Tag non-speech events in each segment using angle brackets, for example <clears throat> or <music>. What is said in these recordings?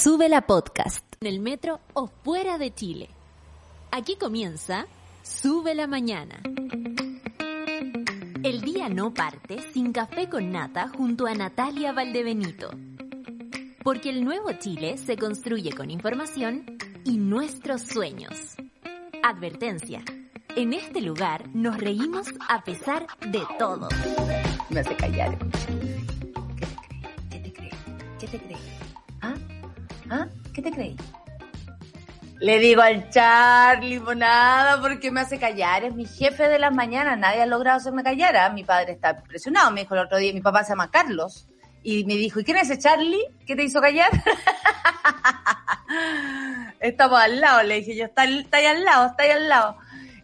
Sube la podcast en el metro o fuera de Chile. Aquí comienza Sube la mañana. El día no parte sin café con nata junto a Natalia Valdebenito. Porque el nuevo Chile se construye con información y nuestros sueños. Advertencia. En este lugar nos reímos a pesar de todo. Me hace callar. ¿Qué te crees? ¿Qué te crees? ¿Qué te crees? ¿Qué te crees? Le digo al Charlie, nada, porque me hace callar. Es mi jefe de las mañanas. Nadie ha logrado hacerme callar. ¿ah? Mi padre está impresionado. Me dijo el otro día, mi papá se llama Carlos. Y me dijo, ¿y quién es ese Charlie? ¿Qué te hizo callar? <laughs> Estamos al lado, le dije yo, está, está ahí al lado, está ahí al lado.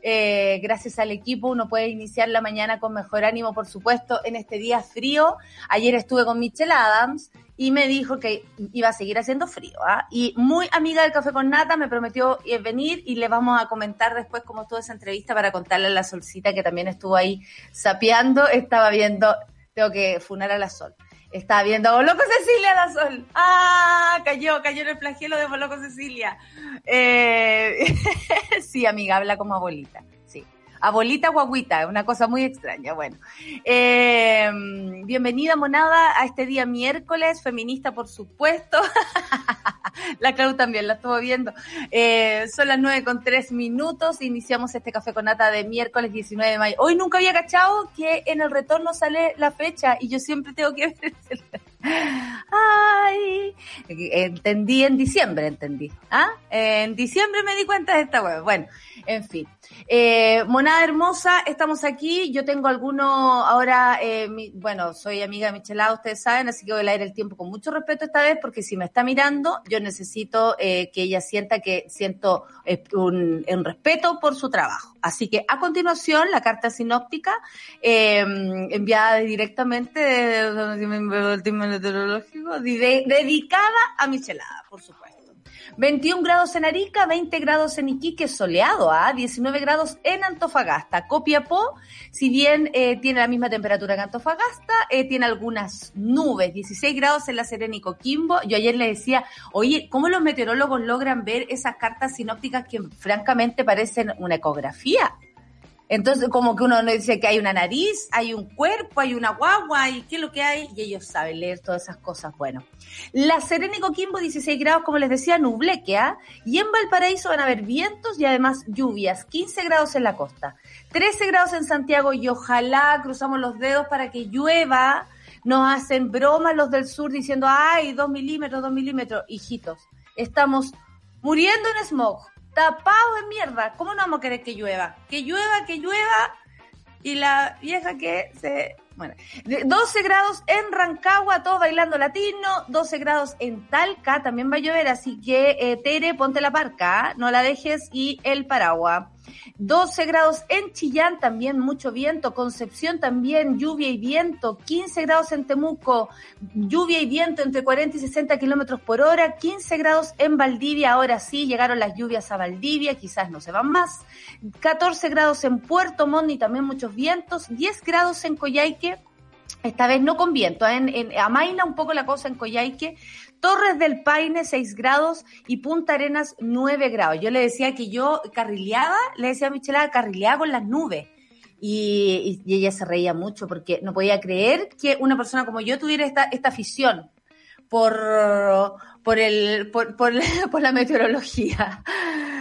Eh, gracias al equipo uno puede iniciar la mañana con mejor ánimo, por supuesto, en este día frío. Ayer estuve con Michelle Adams y me dijo que iba a seguir haciendo frío. ¿ah? Y muy amiga del café con nata, me prometió venir y le vamos a comentar después cómo estuvo esa entrevista para contarle a la solcita que también estuvo ahí sapeando. Estaba viendo, tengo que funar a la sol. Estaba viendo a Boloco Cecilia la Sol. ¡Ah! Cayó, cayó en el flagelo de Boloco Cecilia. Eh, <laughs> sí, amiga, habla como abuelita. Sí. Abuelita guaguita, una cosa muy extraña. Bueno. Eh, bienvenida, monada, a este día miércoles, feminista, por supuesto. <laughs> la Clau también la estuvo viendo. Eh, son las nueve con tres minutos. Iniciamos este café con nata de miércoles 19 de mayo. Hoy nunca había cachado que en el retorno sale la fecha y yo siempre tengo que <laughs> ver Ay, entendí en diciembre, entendí. ¿Ah? En diciembre me di cuenta de esta web. Bueno, en fin. Eh, monada hermosa, estamos aquí. Yo tengo algunos, ahora, eh, mi, bueno, soy amiga de Michelada, ustedes saben, así que voy a leer el tiempo con mucho respeto esta vez, porque si me está mirando, yo necesito eh, que ella sienta que siento eh, un, un, respeto por su trabajo. Así que a continuación, la carta sinóptica, eh, enviada directamente del tema meteorológico, dedicada a Michelada, por supuesto. 21 grados en Arica, 20 grados en Iquique, soleado, ¿ah? 19 grados en Antofagasta. Copiapó, si bien eh, tiene la misma temperatura que Antofagasta, eh, tiene algunas nubes, 16 grados en La Serena y Coquimbo. Yo ayer le decía, oye, ¿cómo los meteorólogos logran ver esas cartas sinópticas que francamente parecen una ecografía? Entonces, como que uno no dice que hay una nariz, hay un cuerpo, hay una guagua, y qué es lo que hay, y ellos saben leer todas esas cosas. Bueno, La Serena y Coquimbo, 16 grados, como les decía, nublequea, y en Valparaíso van a haber vientos y además lluvias, 15 grados en la costa, 13 grados en Santiago, y ojalá cruzamos los dedos para que llueva. Nos hacen bromas los del sur diciendo, ay, dos milímetros, dos milímetros. Hijitos, estamos muriendo en smog tapados de mierda. ¿Cómo no vamos a querer que llueva? Que llueva, que llueva. Y la vieja que se... Bueno, 12 grados en Rancagua, todos bailando latino, 12 grados en Talca, también va a llover, así que eh, Tere, ponte la parca, no la dejes y el paraguas. 12 grados en Chillán, también mucho viento. Concepción también, lluvia y viento. 15 grados en Temuco, lluvia y viento entre 40 y 60 kilómetros por hora. 15 grados en Valdivia, ahora sí, llegaron las lluvias a Valdivia, quizás no se van más. 14 grados en Puerto Montt y también muchos vientos. 10 grados en Coyhaique. Esta vez no con viento, en, en, amaina un poco la cosa en Coyhaique, Torres del Paine 6 grados y Punta Arenas 9 grados. Yo le decía que yo carrileaba, le decía a Michela, carrileaba con las nubes. Y, y, ella se reía mucho porque no podía creer que una persona como yo tuviera esta, esta afición por, por, el, por, por, la <laughs> meteorología.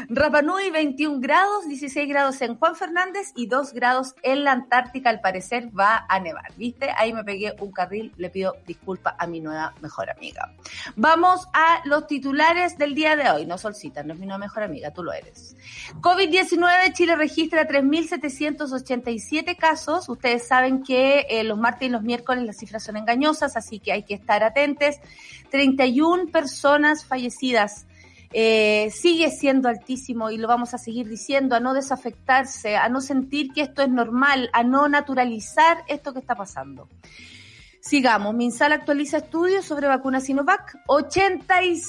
Rapa Nui, 21 grados, 16 grados en Juan Fernández y 2 grados en la Antártica. Al parecer va a nevar, ¿viste? Ahí me pegué un carril. Le pido disculpas a mi nueva mejor amiga. Vamos a los titulares del día de hoy. No, Solcita, no es mi nueva mejor amiga, tú lo eres. COVID-19, Chile registra 3.787 casos. Ustedes saben que eh, los martes y los miércoles las cifras son engañosas, así que hay que estar atentos. 31 personas fallecidas eh, sigue siendo altísimo y lo vamos a seguir diciendo, a no desafectarse, a no sentir que esto es normal, a no naturalizar esto que está pasando. Sigamos. Minsal actualiza estudios sobre vacuna Sinovac. 86%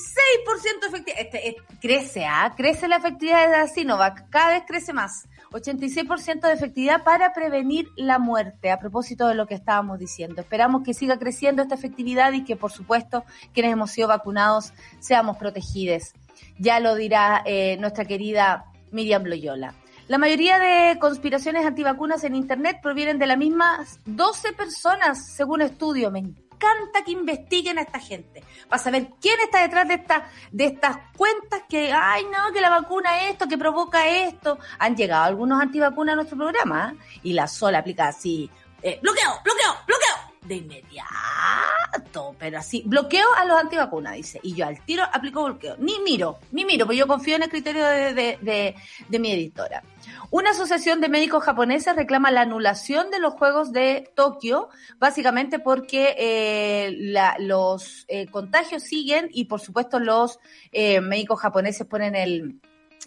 efectividad. Este, crece, ¿ah? Crece la efectividad de la Sinovac. Cada vez crece más. 86% de efectividad para prevenir la muerte, a propósito de lo que estábamos diciendo. Esperamos que siga creciendo esta efectividad y que, por supuesto, quienes hemos sido vacunados seamos protegidos. Ya lo dirá eh, nuestra querida Miriam Bloyola. La mayoría de conspiraciones antivacunas en Internet provienen de las mismas 12 personas, según estudio. Me encanta que investiguen a esta gente para saber quién está detrás de, esta, de estas cuentas que, ay, no, que la vacuna esto, que provoca esto. Han llegado algunos antivacunas a nuestro programa ¿eh? y la sola aplica así, eh, bloqueo, bloqueo, bloqueo de inmediato, pero así, bloqueo a los antivacunas, dice, y yo al tiro aplico bloqueo, ni miro, ni miro, porque yo confío en el criterio de, mi editora. Una asociación de médicos japoneses reclama la anulación de los Juegos de Tokio, básicamente porque eh, los eh, contagios siguen y por supuesto los eh, médicos japoneses ponen el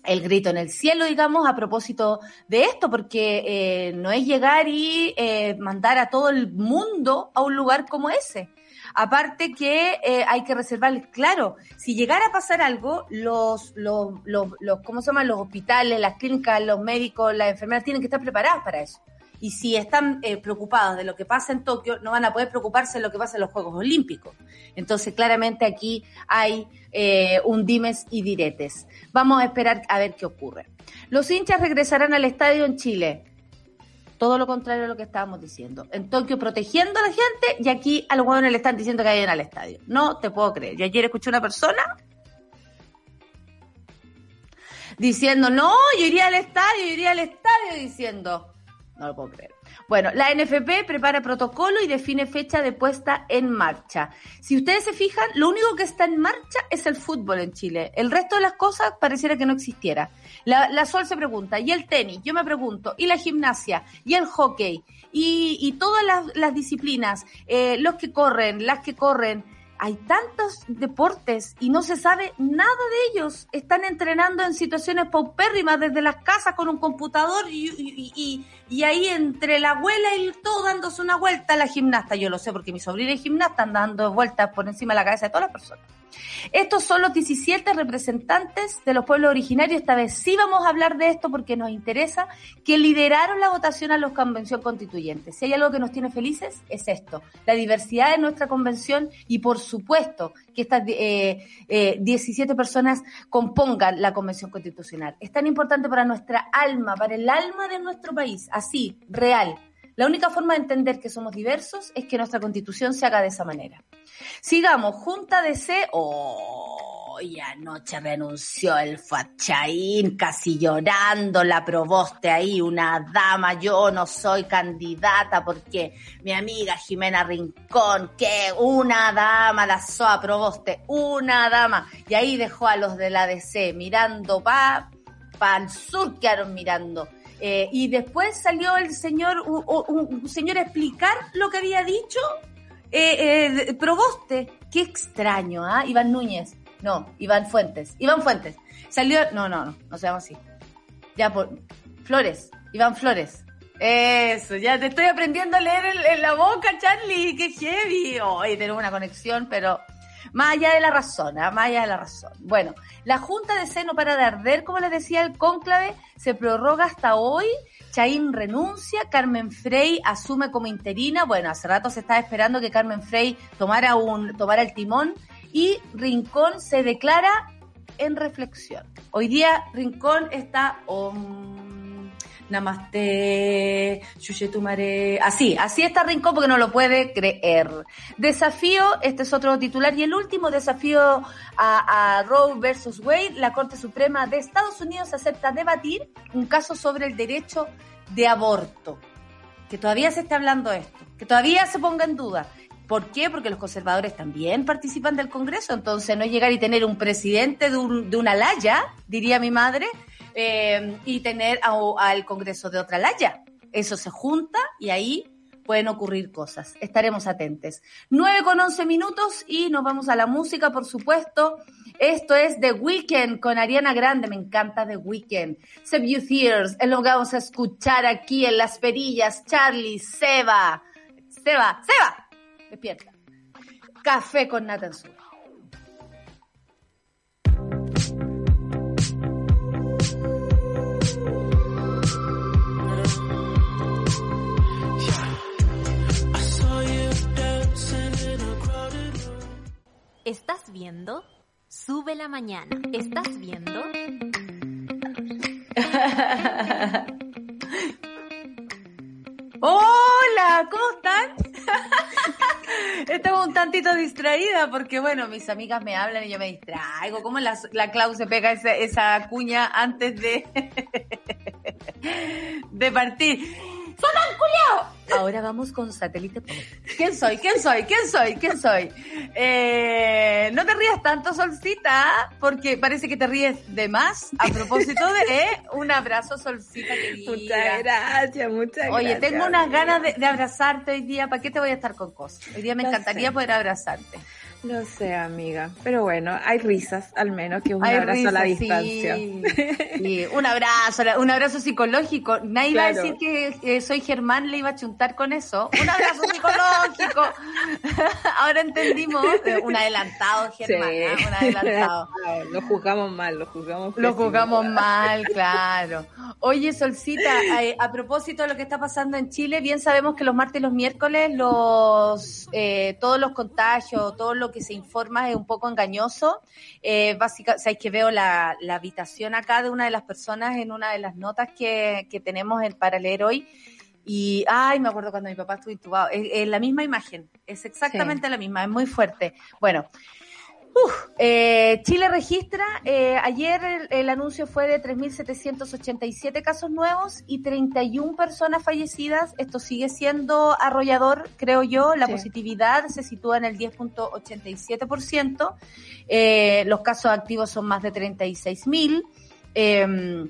el grito en el cielo, digamos, a propósito de esto, porque eh, no es llegar y eh, mandar a todo el mundo a un lugar como ese. Aparte que eh, hay que reservar, claro, si llegara a pasar algo, los, los, los, los, ¿cómo se llaman? Los hospitales, las clínicas, los médicos, las enfermeras tienen que estar preparadas para eso. Y si están eh, preocupados de lo que pasa en Tokio, no van a poder preocuparse de lo que pasa en los Juegos Olímpicos. Entonces, claramente aquí hay eh, un dimes y diretes. Vamos a esperar a ver qué ocurre. Los hinchas regresarán al estadio en Chile. Todo lo contrario a lo que estábamos diciendo. En Tokio protegiendo a la gente y aquí a los huevones le están diciendo que vayan al estadio. No te puedo creer. Yo ayer escuché una persona diciendo, no, yo iría al estadio, yo iría al estadio diciendo, no lo puedo creer. Bueno, la NFP prepara protocolo y define fecha de puesta en marcha. Si ustedes se fijan, lo único que está en marcha es el fútbol en Chile. El resto de las cosas pareciera que no existiera. La, Sol se pregunta, ¿y el tenis? Yo me pregunto, ¿y la gimnasia? ¿Y el hockey? ¿Y, todas las, disciplinas? Eh, los que corren, las que corren hay tantos deportes y no se sabe nada de ellos. Están entrenando en situaciones paupérrimas desde las casas con un computador y, ahí entre la abuela y todo dándose una vuelta a la gimnasta. Yo lo sé porque mi sobrina es gimnasta andando dando vueltas por encima de la cabeza de todas las personas. Estos son los 17 representantes de los pueblos originarios. Esta vez sí vamos a hablar de esto porque nos interesa que lideraron la votación a los convención constituyentes. Si hay algo que nos tiene felices es esto, la diversidad de nuestra convención y por supuesto que estas eh, 17 eh, personas compongan la convención constitucional. Es tan importante para nuestra alma, para el alma de nuestro país, así, real. La única forma de entender que somos diversos es que nuestra constitución se haga de esa manera. Sigamos, Junta de C. Oh, y anoche renunció el Fachaín, casi llorando, la proboste ahí, una dama. Yo no soy candidata porque mi amiga Jimena Rincón, que una dama la soa proboste, una dama. Y ahí dejó a los de la DC mirando pa, pa al sur, quedaron mirando. Eh, y después salió el señor, un, señor a explicar lo que había dicho eh, eh, Proboste, qué extraño, ¿ah? Iván Núñez, no, Iván Fuentes, Iván Fuentes, salió, no, no, no, no se llama así, ya por, Flores, Iván Flores, eso, ya te estoy aprendiendo a leer en, la boca, Charlie, qué heavy, hoy tenemos una conexión, pero más allá de la razón, ¿ah? más allá de la razón. Bueno, la Junta de Seno para de arder, como les decía el cónclave, se prorroga hasta hoy Chaín renuncia, Carmen Frey asume como interina. Bueno, hace rato se estaba esperando que Carmen Frey tomara, un, tomara el timón y Rincón se declara en reflexión. Hoy día Rincón está... Namaste, Chuchetumare. Así, así está Rincón porque no lo puede creer. Desafío, este es otro titular y el último desafío a, a Roe versus Wade. La Corte Suprema de Estados Unidos acepta debatir un caso sobre el derecho de aborto. Que todavía se esté hablando esto, que todavía se ponga en duda. ¿Por qué? Porque los conservadores también participan del Congreso, entonces no llegar y tener un presidente de, un, de una laya, diría mi madre, eh, y tener al Congreso de otra laya. Eso se junta y ahí pueden ocurrir cosas. Estaremos atentos. 9 con 11 minutos y nos vamos a la música, por supuesto. Esto es The Weeknd con Ariana Grande. Me encanta The Weeknd. Save You es lo que vamos a escuchar aquí en Las Perillas. Charlie, Seba. Seba, Seba. despierta. Café con nata en ¿Estás viendo? Sube la mañana. ¿Estás viendo? <laughs> Hola, ¿cómo están? <laughs> Estoy un tantito distraída porque, bueno, mis amigas me hablan y yo me distraigo. ¿Cómo la, la Clau se pega esa, esa cuña antes de, <laughs> de partir? ¡Sonan culiao! Ahora vamos con satélite. ¿Quién soy? ¿Quién soy? ¿Quién soy? ¿Quién soy? Eh, no te rías tanto, Solcita, porque parece que te ríes de más. A propósito de un abrazo, Solcita querida. Muchas gracias, muchas gracias. Oye, tengo unas ganas de, de, abrazarte hoy día. ¿Para qué te voy a estar con cosas? Hoy día me encantaría poder abrazarte. Lo sé, amiga. Pero bueno, hay risas, al menos, que un Hay abrazo a la distancia. sí. <laughs> Sí, un abrazo, un abrazo psicológico. Nadie iba a Claro. decir que eh, soy Germán, le iba a chuntar con eso. Un abrazo psicológico. <laughs> Ahora entendimos. eh, un adelantado, Germán. ¿ah? Un adelantado. <laughs> Lo juzgamos mal, lo juzgamos Lo pésimo. jugamos mal, claro. Oye, Solcita, eh, a propósito de lo que está pasando en Chile, bien sabemos que los martes y los miércoles los eh, todos los contagios, todo lo que se informa es un poco engañoso. Eh, básica, sabéis que veo la, la habitación acá de una de las personas en una de las notas que, que tenemos en, para leer hoy. Y, ay, me acuerdo cuando mi papá estuvo intubado. Es, es la misma imagen, es exactamente la misma, es muy fuerte. Bueno, Uf, eh, Chile registra, eh, ayer el, el anuncio fue de 3.787 casos nuevos y 31 personas fallecidas. Esto sigue siendo arrollador, creo yo. La Sí. positividad se sitúa en el 10.87%. Eh, los casos activos son más de 36.000. Eh,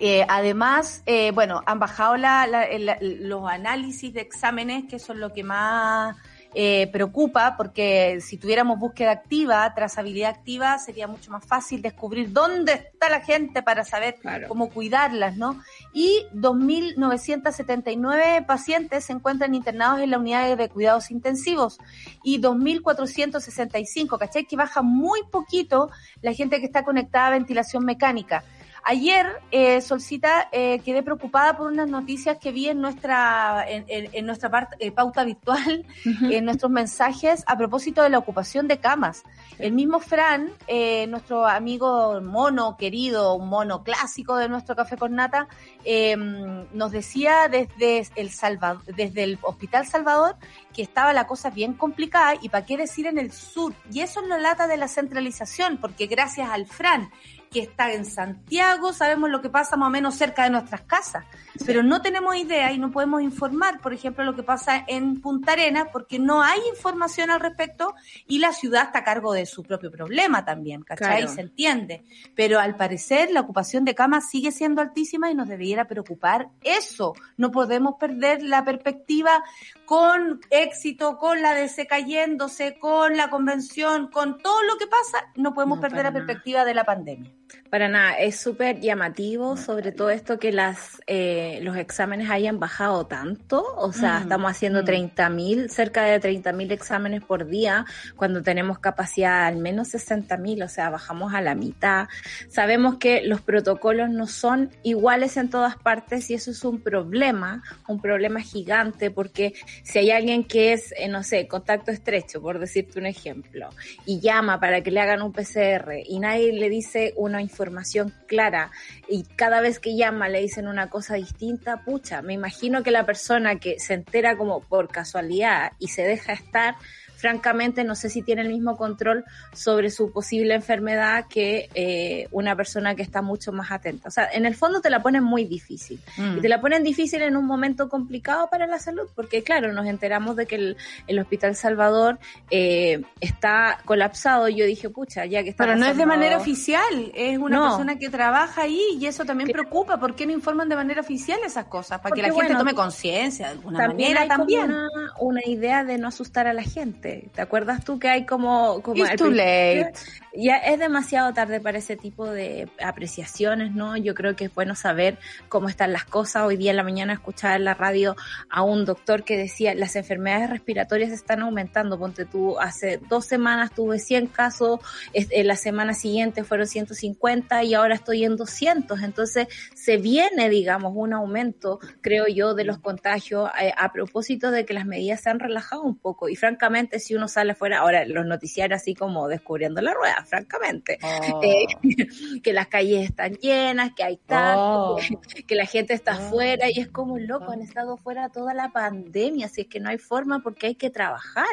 eh, además, eh, bueno, han bajado la- la- la- los análisis de exámenes, que son lo que más eh, preocupa, porque si tuviéramos búsqueda activa, trazabilidad activa, sería mucho más fácil descubrir dónde está la gente para saber Claro. cómo cuidarlas, ¿no? Y 2.979 pacientes se encuentran internados en la unidad de cuidados intensivos y 2.465, ¿cachai? Que baja muy poquito la gente que está conectada a ventilación mecánica. Ayer, eh, Solcita, eh, quedé preocupada por unas noticias que vi en nuestra, en, en- en nuestra part- eh, pauta virtual, en nuestros mensajes a propósito de la ocupación de camas. El mismo Fran, eh, nuestro amigo mono querido, un mono clásico de nuestro café con nata, eh, nos decía desde el Salvador, desde el Hospital Salvador que estaba la cosa bien complicada y para qué decir en el sur. Y eso es lo lata de la centralización, porque gracias al Fran que está en Santiago, sabemos lo que pasa más o menos cerca de nuestras casas, pero no tenemos idea y no podemos informar, por ejemplo, lo que pasa en Punta Arenas, porque no hay información al respecto y la ciudad está a cargo de su propio problema también, ¿cachai? Claro. Se entiende. Pero al parecer la ocupación de camas sigue siendo altísima y nos debiera preocupar eso. No podemos perder la perspectiva con éxito, con la DC cayéndose, con la convención, con todo lo que pasa, no podemos No, perder la nada. perspectiva de la pandemia. Para nada, es súper llamativo, sobre todo esto que las eh, los exámenes hayan bajado tanto, o sea, Mm, estamos haciendo mm. 30.000, cerca de 30.000 exámenes por día, cuando tenemos capacidad al menos 60.000, o sea, bajamos a la mitad. Sabemos que los protocolos no son iguales en todas partes y eso es un problema, un problema gigante, porque si hay alguien que es, eh, no sé, contacto estrecho, por decirte un ejemplo, y llama para que le hagan un PCR y nadie le dice una información clara y cada vez que llama le dicen una cosa distinta, pucha, me imagino que la persona que se entera como por casualidad y se deja estar, francamente no sé si tiene el mismo control sobre su posible enfermedad que eh, una persona que está mucho más atenta. O sea, en el fondo te la ponen muy difícil. Mm. Y te la ponen difícil en un momento complicado para la salud, porque claro, nos enteramos de que el, el Hospital Salvador eh, está colapsado. Y yo dije, pucha, ya que está Pero no es de manera oficial, es una No. persona que trabaja ahí y eso también Claro. preocupa. ¿Por qué no informan de manera oficial esas cosas? Para que la gente tome conciencia de alguna También manera hay como también. una, una idea de no asustar a la gente. ¿Te acuerdas tú que hay como... como It's too late. ya es demasiado tarde para ese tipo de apreciaciones, ¿no? Yo creo que es bueno saber cómo están las cosas. Hoy día en la mañana escuchaba en la radio a un doctor que decía, las enfermedades respiratorias están aumentando. Ponte tú, hace dos semanas tuve 100 casos, en la semana siguiente fueron 150 y ahora estoy en 200. Entonces, se viene, digamos, un aumento, creo yo, de los contagios a, eh, a propósito de que las medidas se han relajado un poco. Y francamente, si uno sale fuera, ahora los noticiarios así como descubriendo la rueda, francamente. Oh. Eh, <laughs> que las calles están llenas, que hay tanto, oh. que, la gente está oh. afuera y es como loco, han estado fuera toda la pandemia, así es que no hay forma porque hay que trabajar.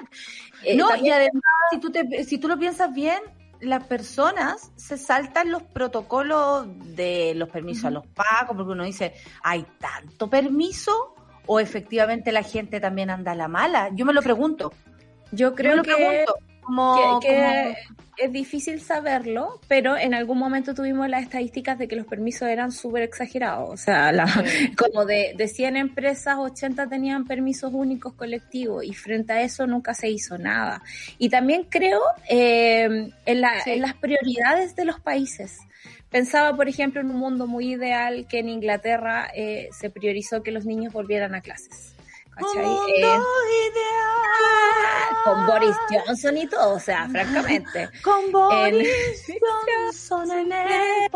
Eh, no, y además, si tú, te, si tú lo piensas bien, las personas se saltan los protocolos de los permisos a los pagos, porque uno dice, hay tanto permiso o efectivamente la gente también anda a la mala. Yo me lo pregunto. Yo creo que, como, que, es difícil saberlo, pero en algún momento tuvimos las estadísticas de que los permisos eran súper exagerados. O sea, <laughs> como de, de 100 empresas, 80 tenían permisos únicos colectivos y frente a eso nunca se hizo nada. Y también creo eh, en, las prioridades de los países. Pensaba, por ejemplo, en un mundo muy ideal que en Inglaterra eh, se priorizó que los niños volvieran a clases. ¿Cachai? Eh, con Boris Johnson y todo, o sea, <laughs> francamente. Con Boris Johnson en el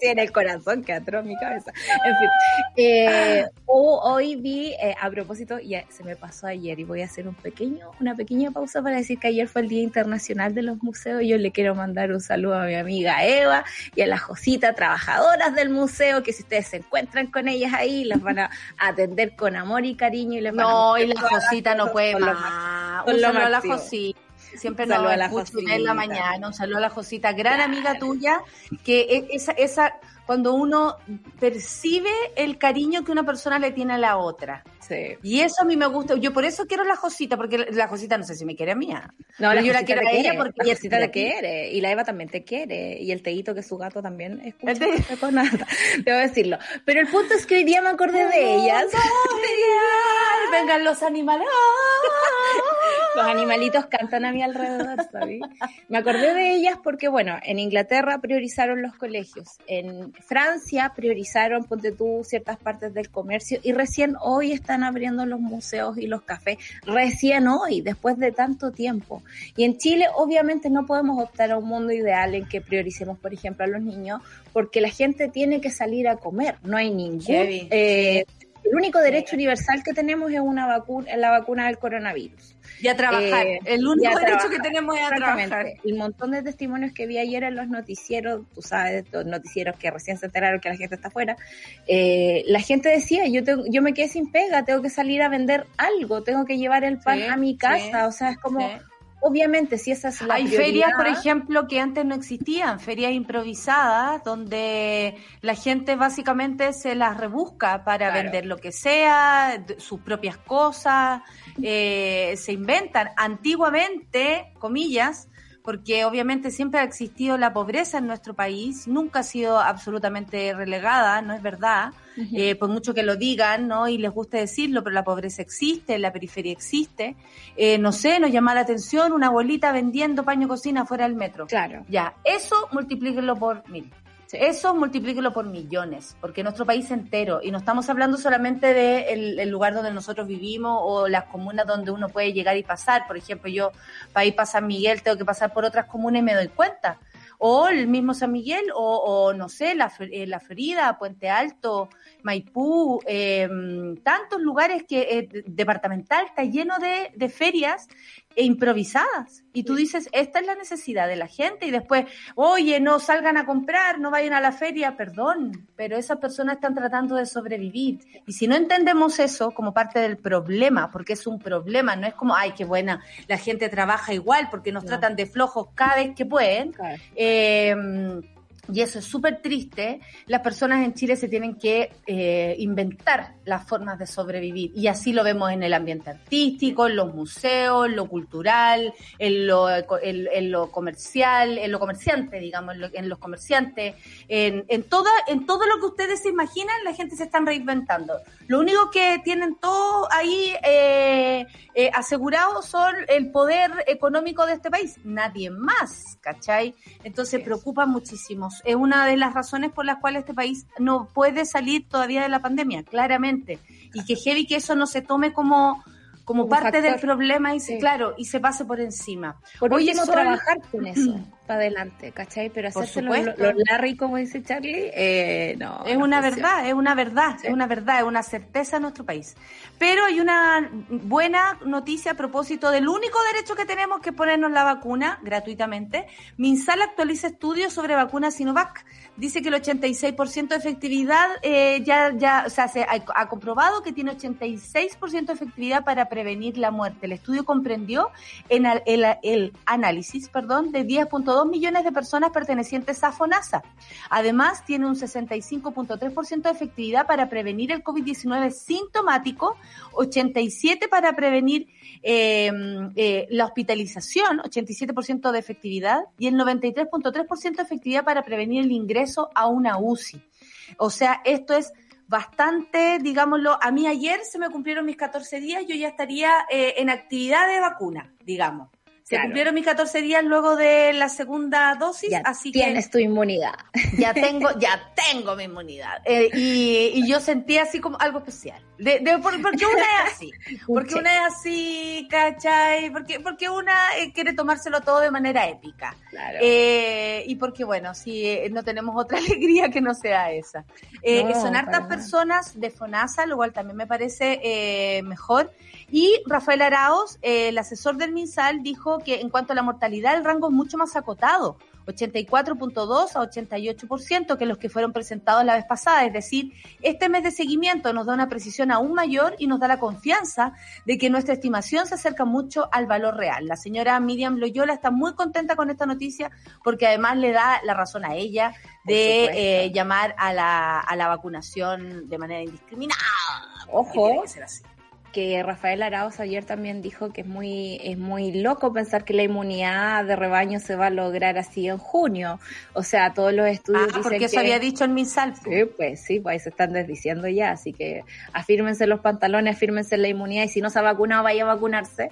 en el corazón que atró mi cabeza. En fin. Eh, <laughs> hoy vi, eh, a propósito, ya se me pasó ayer y voy a hacer un pequeño, una pequeña pausa para decir que ayer fue el Día Internacional de los Museos. Yo le quiero mandar un saludo a mi amiga Eva y a la Josita, trabajadoras del museo, que si ustedes se encuentran con ellas ahí, las van a atender con amor y cariño y les no, y la Josita no puede más. Un saludo a la Josita. Siempre nos a la en la mañana. Un saludo a la Josita, gran amiga tuya, que e, esa, esa, cuando uno percibe el cariño que una persona le tiene a la otra. Sí. Y eso a mí me gusta. Yo por eso quiero la Josita, porque la Josita no sé si me quiere a mí. No, la yo la quiero a ella porque la Josita te quiere. Y la Eva también te quiere. Y el Teito, que es su gato, también escucha. Con nada. Debo decirlo. Pero el punto es que hoy día me acordé de ellas. <laughs> Vengan los animales. Los animalitos cantan a mi alrededor, ¿sabes? Me acordé de ellas porque, bueno, en Inglaterra priorizaron los colegios, en Francia priorizaron, ponte tú, ciertas partes del comercio y recién hoy están abriendo los museos y los cafés, recién hoy, después de tanto tiempo. Y en Chile, obviamente, no podemos optar a un mundo ideal en que prioricemos, por ejemplo, a los niños, porque la gente tiene que salir a comer, no hay ningún... Eh, el único derecho universal que tenemos es una vacuna, la vacuna del coronavirus. Y a trabajar. Eh, el único derecho que tenemos es a trabajar. El montón de testimonios que vi ayer en los noticieros, tú sabes, los noticieros que recién se enteraron que la gente está afuera, eh, la gente decía, yo tengo, yo me quedé sin pega, tengo que salir a vender algo, tengo que llevar el pan a mi casa, o sea, es como obviamente, si esa es la Hay ferias, por ejemplo, que antes no existían, ferias improvisadas, donde la gente básicamente se las rebusca para vender lo que sea, sus propias cosas, eh, se inventan. Antiguamente, comillas, porque obviamente siempre ha existido la pobreza en nuestro país, nunca ha sido absolutamente relegada, no es verdad, eh, por mucho que lo digan, ¿no? Y les guste decirlo, pero la pobreza existe, la periferia existe. Eh, no sé, nos llama la atención una abuelita vendiendo paño cocina fuera del metro. Claro. Ya, eso multiplíquenlo por mil. Eso multiplíquelo por millones, porque nuestro país entero, y no estamos hablando solamente del de el lugar donde nosotros vivimos o las comunas donde uno puede llegar y pasar. Por ejemplo, yo para ir a San Miguel tengo que pasar por otras comunas y me doy cuenta. O el mismo San Miguel, o, no sé, la, eh, la Florida, Puente Alto, Maipú, eh, tantos lugares que eh, departamental está lleno de ferias e improvisadas. Y tú dices, esta es la necesidad de la gente y después, oye, no salgan a comprar, no vayan a la feria, perdón, pero esas personas están tratando de sobrevivir. Y si no entendemos eso como parte del problema, porque es un problema, no es como, ay, qué buena, la gente trabaja igual porque nos tratan de flojos cada vez que pueden. Eh, y eso es súper triste, las personas en Chile se tienen que eh, inventar las formas de sobrevivir. Y así lo vemos en el ambiente artístico, en los museos, en lo cultural, en lo, en, lo comercial, en lo comerciante, digamos, en, los comerciantes, en, en, toda, en todo lo que ustedes se imaginan, la gente se está reinventando. Lo único que tienen todo ahí eh, eh, asegurado son el poder económico de este país, nadie más, ¿cachai? Entonces preocupa muchísimo es una de las razones por las cuales este país no puede salir todavía de la pandemia, claramente. Y que heavy que eso no se tome como como parte del problema y se, claro, y se pase por encima. Por Oye, no trabajar con eso <clears throat> para adelante, ¿cachai? Pero hacerse lo, Larry, como dice Charlie, eh, no. Es una verdad, es una verdad, es una verdad, es una certeza en nuestro país. Pero hay una buena noticia a propósito del único derecho que tenemos que ponernos la vacuna gratuitamente. Minsal actualiza estudios sobre vacunas Sinovac. Dice que el 86% de efectividad eh, ya, ya, o sea, se ha, comprobado que tiene 86% de efectividad para prevenir la muerte. El estudio comprendió en el, análisis, perdón, de 10.2 millones de personas pertenecientes a FONASA. Además, tiene un 65.3% de efectividad para prevenir el COVID-19 sintomático, 87 para prevenir eh, eh, la hospitalización, 87% de efectividad, y el 93.3% de efectividad para prevenir el ingreso a una UCI. O sea, esto es bastante, digámoslo, a mí ayer se me cumplieron mis 14 días, yo ya estaría eh, en actividad de vacuna, digamos. Se cumplieron mis 14 días luego de la segunda dosis, así que... Tienes tu inmunidad. Ya <laughs> tengo, ya tengo mi inmunidad. Eh, y, yo sentí así como algo especial. De, de porque una es así. <laughs> Porque una es así, ¿cachai? Porque, porque una eh, quiere tomárselo todo de manera épica. Claro. Eh, y porque, bueno, si no tenemos otra <laughs> alegría que no sea esa. son hartas personas de FONASA, lo cual también me parece mejor. Y Rafael Araos, el asesor del MinSal, dijo que en cuanto a la mortalidad el rango es mucho más acotado, 84.2 a 88% que los que fueron presentados la vez pasada. Es decir, este mes de seguimiento nos da una precisión aún mayor y nos da la confianza de que nuestra estimación se acerca mucho al valor real. La señora Miriam Loyola está muy contenta con esta noticia porque además le da la razón a ella de eh, llamar a la, a la vacunación de manera indiscriminada. Ojo que Rafael Arauz ayer también dijo que es muy, es muy loco pensar que la inmunidad de rebaño se va a lograr así en junio. O sea, todos los estudios ah, dicen porque eso había dicho en mi salto. Sí, pues sí, pues ahí se están desdiciendo ya, así que afírmense los pantalones, afírmense la inmunidad y si no se ha vacunado, vaya a vacunarse.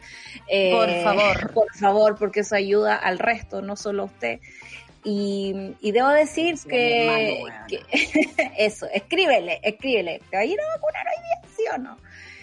Eh, por favor. <laughs> Por favor, porque eso ayuda al resto, no solo a usted. Y, y, debo decir que, que <laughs> eso, escríbele, escríbele, ¿te va a ir a vacunar hoy día, sí o no?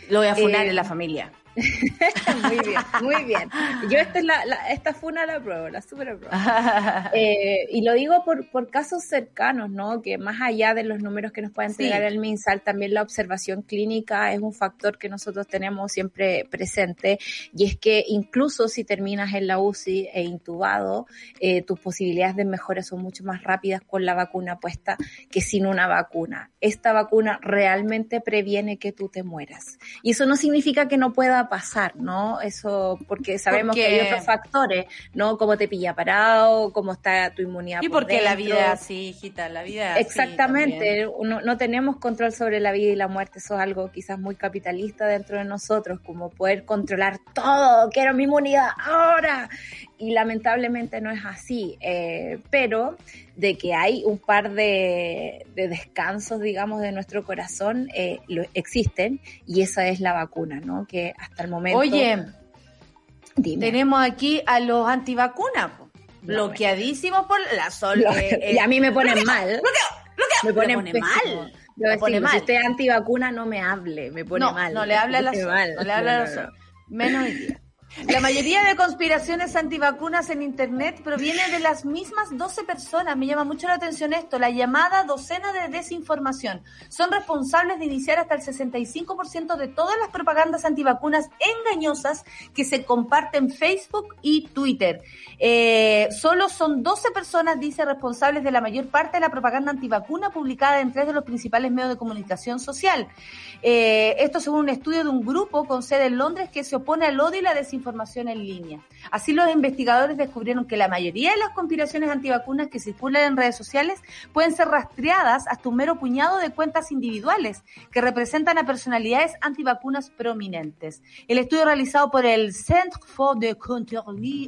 Lo voy a funar en la eh, familia. <laughs> muy bien, muy bien. Yo esta es la, esta funa la pruebo, la super apruebo. <laughs> Eh, y lo digo por, por casos cercanos, ¿no? Que más allá de los números que nos puede entregar el MinSal, también la observación clínica es un factor que nosotros tenemos siempre presente. Y es que incluso si terminas en la UCI e intubado, eh, tus posibilidades de mejora son mucho más rápidas con la vacuna puesta que sin una vacuna. Esta vacuna realmente previene que tú te mueras. Y eso no significa que no pueda pasar, ¿no? Eso, porque sabemos que hay otros factores, ¿no? Cómo te pilla parado, cómo está tu inmunidad. Y porque la vida así, hijita, la vida Exactamente, no, no tenemos control sobre la vida y la muerte, eso es algo quizás muy capitalista dentro de nosotros, como poder controlar todo, quiero mi inmunidad ahora. Y lamentablemente no es así, eh, pero de que hay un par de, descansos, digamos, de nuestro corazón, eh, lo, existen, y esa es la vacuna, ¿no? Que hasta el momento... Oye, tenemos aquí a los antivacunas, bloqueadísimos por la sol. Eh, y a mí me ponen mal. Me ponen mal. Me pone mal. Si usted es antivacuna, no me hable, me pone mal. No le habla a la sol, no le habla a la sol. Menos hoy día. La mayoría de conspiraciones antivacunas en Internet proviene de las mismas 12 personas. Me llama mucho la atención esto, la llamada docena de desinformación. Son responsables de iniciar hasta el 65% de todas las propagandas antivacunas engañosas que se comparten en Facebook y Twitter. Eh, solo son 12 personas, dice, responsables de la mayor parte de la propaganda antivacuna publicada en tres de los principales medios de comunicación social. Eh, esto según un estudio de un grupo con sede en Londres que se opone al odio y la desinformación desinformación en línea. Así los investigadores descubrieron que la mayoría de las conspiraciones antivacunas que circulan en redes sociales pueden ser rastreadas hasta un mero puñado de cuentas individuales que representan a personalidades antivacunas prominentes. El estudio realizado por el Centre for the Control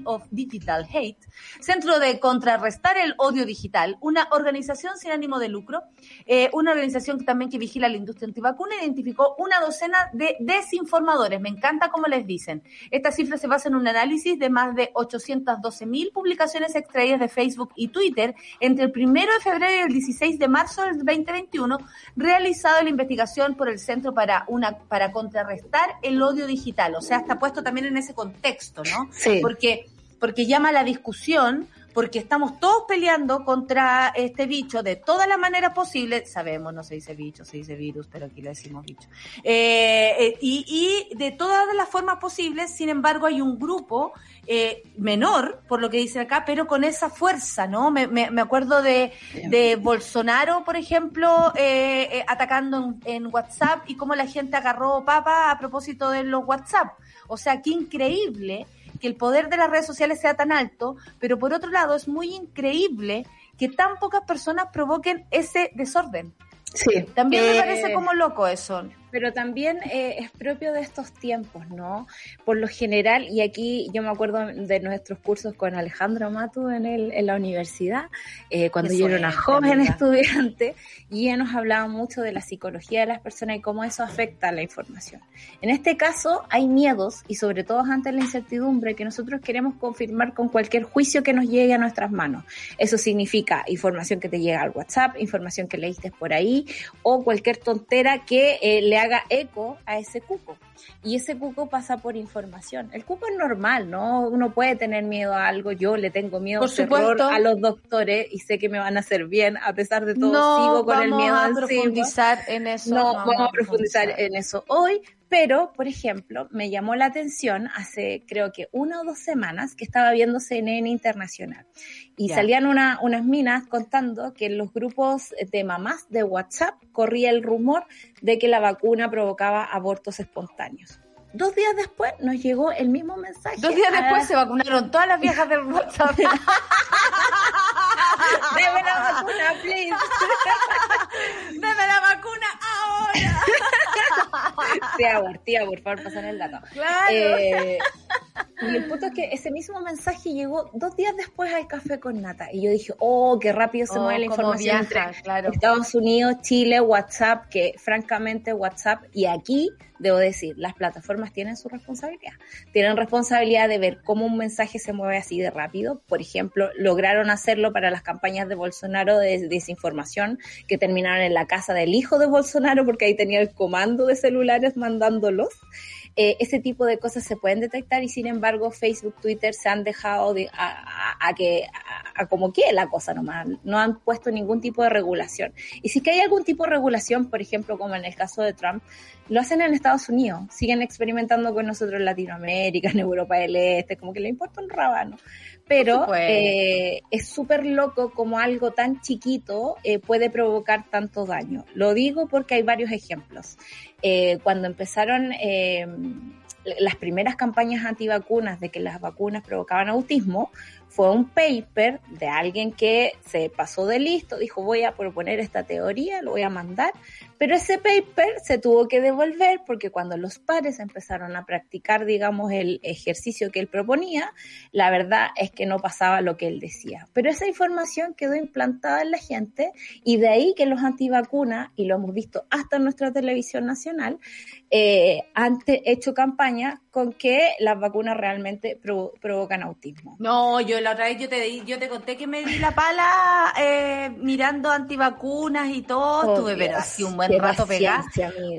of Digital Hate, Centro de Contrarrestar el Odio Digital, una organización sin ánimo de lucro, eh, una organización también que vigila la industria antivacuna, identificó una docena de desinformadores. Me encanta cómo les dicen. Esta cifra se basa en un análisis de más de 812 mil publicaciones extraídas de Facebook y Twitter entre el primero de febrero y el 16 de marzo del 2021, realizado la investigación por el Centro para una para contrarrestar el odio digital. O sea, está puesto también en ese contexto, ¿no? Sí. Porque porque llama la discusión porque estamos todos peleando contra este bicho de todas las maneras posibles. Sabemos, no se dice bicho, se dice virus, pero aquí le decimos bicho. Eh, eh, y, y, de todas las formas posibles, sin embargo, hay un grupo eh, menor, por lo que dice acá, pero con esa fuerza, ¿no? Me, me, acuerdo de, Bolsonaro, por ejemplo, eh, atacando en, en, WhatsApp y cómo la gente agarró papa a propósito de los WhatsApp. O sea, qué increíble que el poder de las redes sociales sea tan alto, pero por otro lado es muy increíble que tan pocas personas provoquen ese desorden. Sí. También me parece como loco eso pero también eh, es propio de estos tiempos, ¿no? Por lo general, y aquí yo me acuerdo de nuestros cursos con Alejandro Matu en, el, en la universidad, eh, cuando yo era una joven estudiante, y ella nos hablaba mucho de la psicología de las personas y cómo eso afecta a la información. En este caso, hay miedos, y sobre todo ante la incertidumbre, que nosotros queremos confirmar con cualquier juicio que nos llegue a nuestras manos. Eso significa información que te llega al WhatsApp, información que leíste por ahí, o cualquier tontera que eh, le haga eco a ese cuco. Y ese cuco pasa por información. El cuco es normal, ¿no? Uno puede tener miedo a algo. Yo le tengo miedo por supuesto. a los doctores y sé que me van a hacer bien. A pesar de todo, no, sigo con el miedo a profundizar en eso. No, no vamos, vamos a profundizar, profundizar en eso hoy, pero, por ejemplo, me llamó la atención hace creo que una o dos semanas que estaba viendo CNN Internacional y yeah. salían una, unas minas contando que en los grupos de mamás de WhatsApp corría el rumor de que la vacuna provocaba abortos espontáneos. Dos días después nos llegó el mismo mensaje. Dos días después se vacunaron todas las viejas del WhatsApp. <laughs> Deme la vacuna, please. <laughs> Deme la vacuna ahora. Tía, tía, por favor, pasen el dato. Claro. Eh, y el punto es que ese mismo mensaje llegó dos días después al café con nata. Y yo dije, oh, qué rápido se oh, mueve la información viaja, entre claro. Estados Unidos, Chile, WhatsApp, que francamente WhatsApp y aquí debo decir, las plataformas tienen su responsabilidad. Tienen responsabilidad de ver cómo un mensaje se mueve así de rápido. Por ejemplo, lograron hacerlo para las campañas de Bolsonaro de desinformación que terminaron en la casa del hijo de Bolsonaro porque ahí tenía el comando de celulares mandándolos. Eh, ese tipo de cosas se pueden detectar y sin embargo Facebook, Twitter se han dejado de, a, a, que a, a, como quiere la cosa nomás, no han puesto ningún tipo de regulación. Y si que hay algún tipo de regulación, por ejemplo, como en el caso de Trump, lo hacen en Estados Unidos, siguen experimentando con nosotros en Latinoamérica, <laughs> en Europa del Este, como que le importa un rabano pero eh, es súper loco como algo tan chiquito eh, puede provocar tanto daño. Lo digo porque hay varios ejemplos. Eh, cuando empezaron las primeras campañas antivacunas de que las vacunas provocaban autismo, fue un paper de alguien que se pasó de listo, dijo voy a proponer esta teoría, lo voy a mandar, pero ese paper se tuvo que devolver porque cuando los padres empezaron a practicar, digamos, el ejercicio que él proponía, la verdad es que no pasaba lo que él decía. Pero esa información quedó implantada en la gente y de ahí que los antivacunas, y lo hemos visto hasta en nuestra televisión nacional, eh, han hecho campaña con que las vacunas realmente provo provocan autismo. No, yo la otra vez yo te, yo te conté que me di la pala eh, mirando antivacunas y todo, Oh, estuve pero así un buen rato pegada.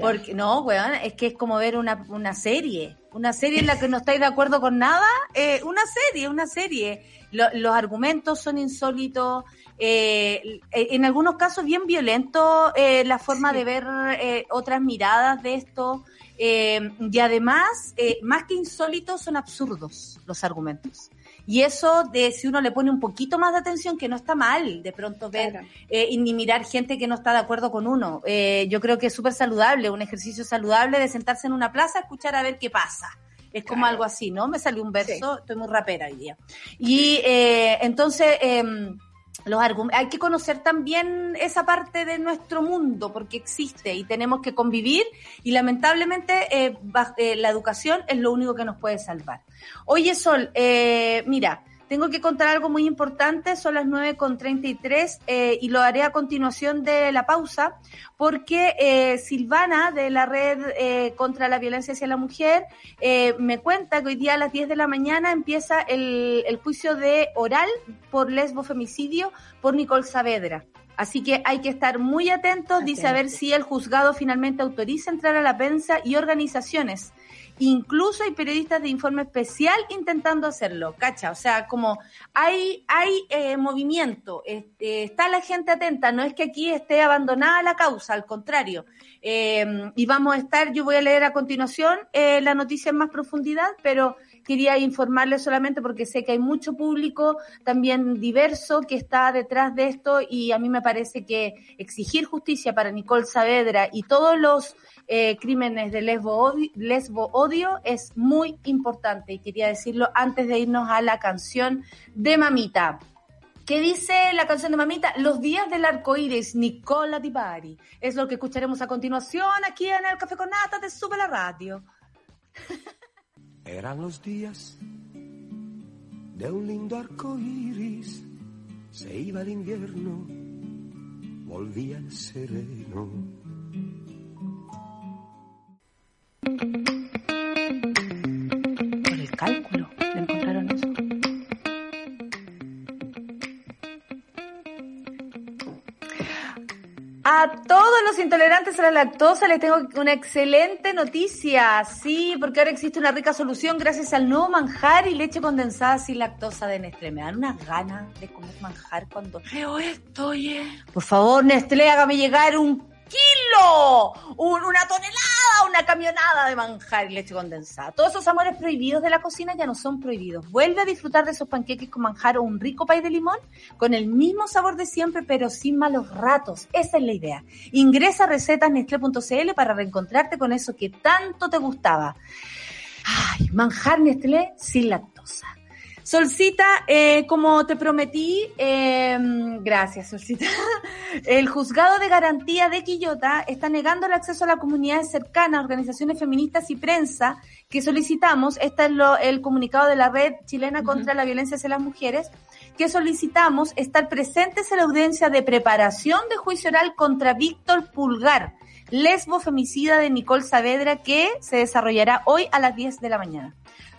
Porque, no, weón, es que es como ver una, una serie. Una serie en la que no estáis de acuerdo con nada. Eh, una serie, una serie. Lo- los argumentos son insólitos. eh, en algunos casos bien violentos la forma Sí. de ver eh, otras miradas de esto. eh, y además, eh, más que insólitos, son absurdos los argumentos. Y eso de si uno le pone un poquito más de atención, que no está mal de pronto ver Claro. eh, y ni mirar gente que no está de acuerdo con uno. Eh, yo creo que es súper saludable, un ejercicio saludable de sentarse en una plaza, escuchar a ver qué pasa. Es como algo así, ¿no? Me salió un verso, estoy muy rapera hoy día. Y eh, entonces... Eh, los hay que conocer también esa parte de nuestro mundo porque existe y tenemos que convivir y lamentablemente eh, eh, la educación es lo único que nos puede salvar. Oye Sol, eh, mira, tengo que contar algo muy importante, son las 9.33 eh, y lo haré a continuación de la pausa, porque eh, Silvana de la Red eh, contra la Violencia hacia la Mujer eh, me cuenta que hoy día a las 10 de la mañana empieza el, el juicio de oral por lesbo femicidio por Nicole Saavedra. Así que hay que estar muy atentos, dice a ver si el juzgado finalmente autoriza entrar a la prensa y organizaciones Incluso hay periodistas de informe especial intentando hacerlo, ¿cacha? O sea, como hay, hay eh, movimiento, este, está la gente atenta, no es que aquí esté abandonada la causa, al contrario. Eh, y vamos a estar, yo voy a leer a continuación eh, la noticia en más profundidad, pero quería informarles solamente porque sé que hay mucho público también diverso que está detrás de esto y a mí me parece que exigir justicia para Nicole Saavedra y todos los eh, crímenes de lesbo odio, lesbo odio es muy importante y quería decirlo antes de irnos a la canción de Mamita. ¿Qué dice la canción de Mamita? Los días del arco iris, Nicola Di Bari. Es lo que escucharemos a continuación aquí en el Café con Nata de Sube la Radio. Eran los días de un lindo arco iris. Se iba el invierno, volvía el sereno. Por el cálculo, le encontraron eso. A todos los intolerantes a la lactosa les tengo una excelente noticia. Sí, porque ahora existe una rica solución gracias al nuevo manjar y leche condensada sin lactosa de Nestlé. Me dan unas ganas de comer manjar cuando leo esto, oye. Por favor, Nestlé, hágame llegar un kilo, una tonelada, una camionada de manjar y leche condensada. Todos esos amores prohibidos de la cocina ya no son prohibidos. Vuelve a disfrutar de esos panqueques con manjar o un rico pay de limón con el mismo sabor de siempre, pero sin malos ratos. Esa es la idea. Ingresa a recetasnestlé.cl para reencontrarte con eso que tanto te gustaba. Ay, manjar Nestlé sin lactosa. Solcita, eh, como te prometí, eh, gracias Solcita, <laughs> el juzgado de garantía de Quillota está negando el acceso a la comunidad cercana, organizaciones feministas y prensa que solicitamos, este es lo, el comunicado de la Red Chilena contra la Violencia hacia las Mujeres, que solicitamos estar presentes en la audiencia de preparación de juicio oral contra Víctor Pulgar, lesbo femicida de Nicole Saavedra, que se desarrollará hoy a las 10 de la mañana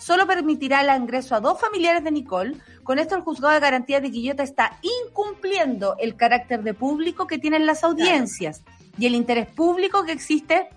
solo permitirá el ingreso a dos familiares de Nicole. Con esto el juzgado de garantía de Quillota está incumpliendo el carácter de público que tienen las audiencias y el interés público que existe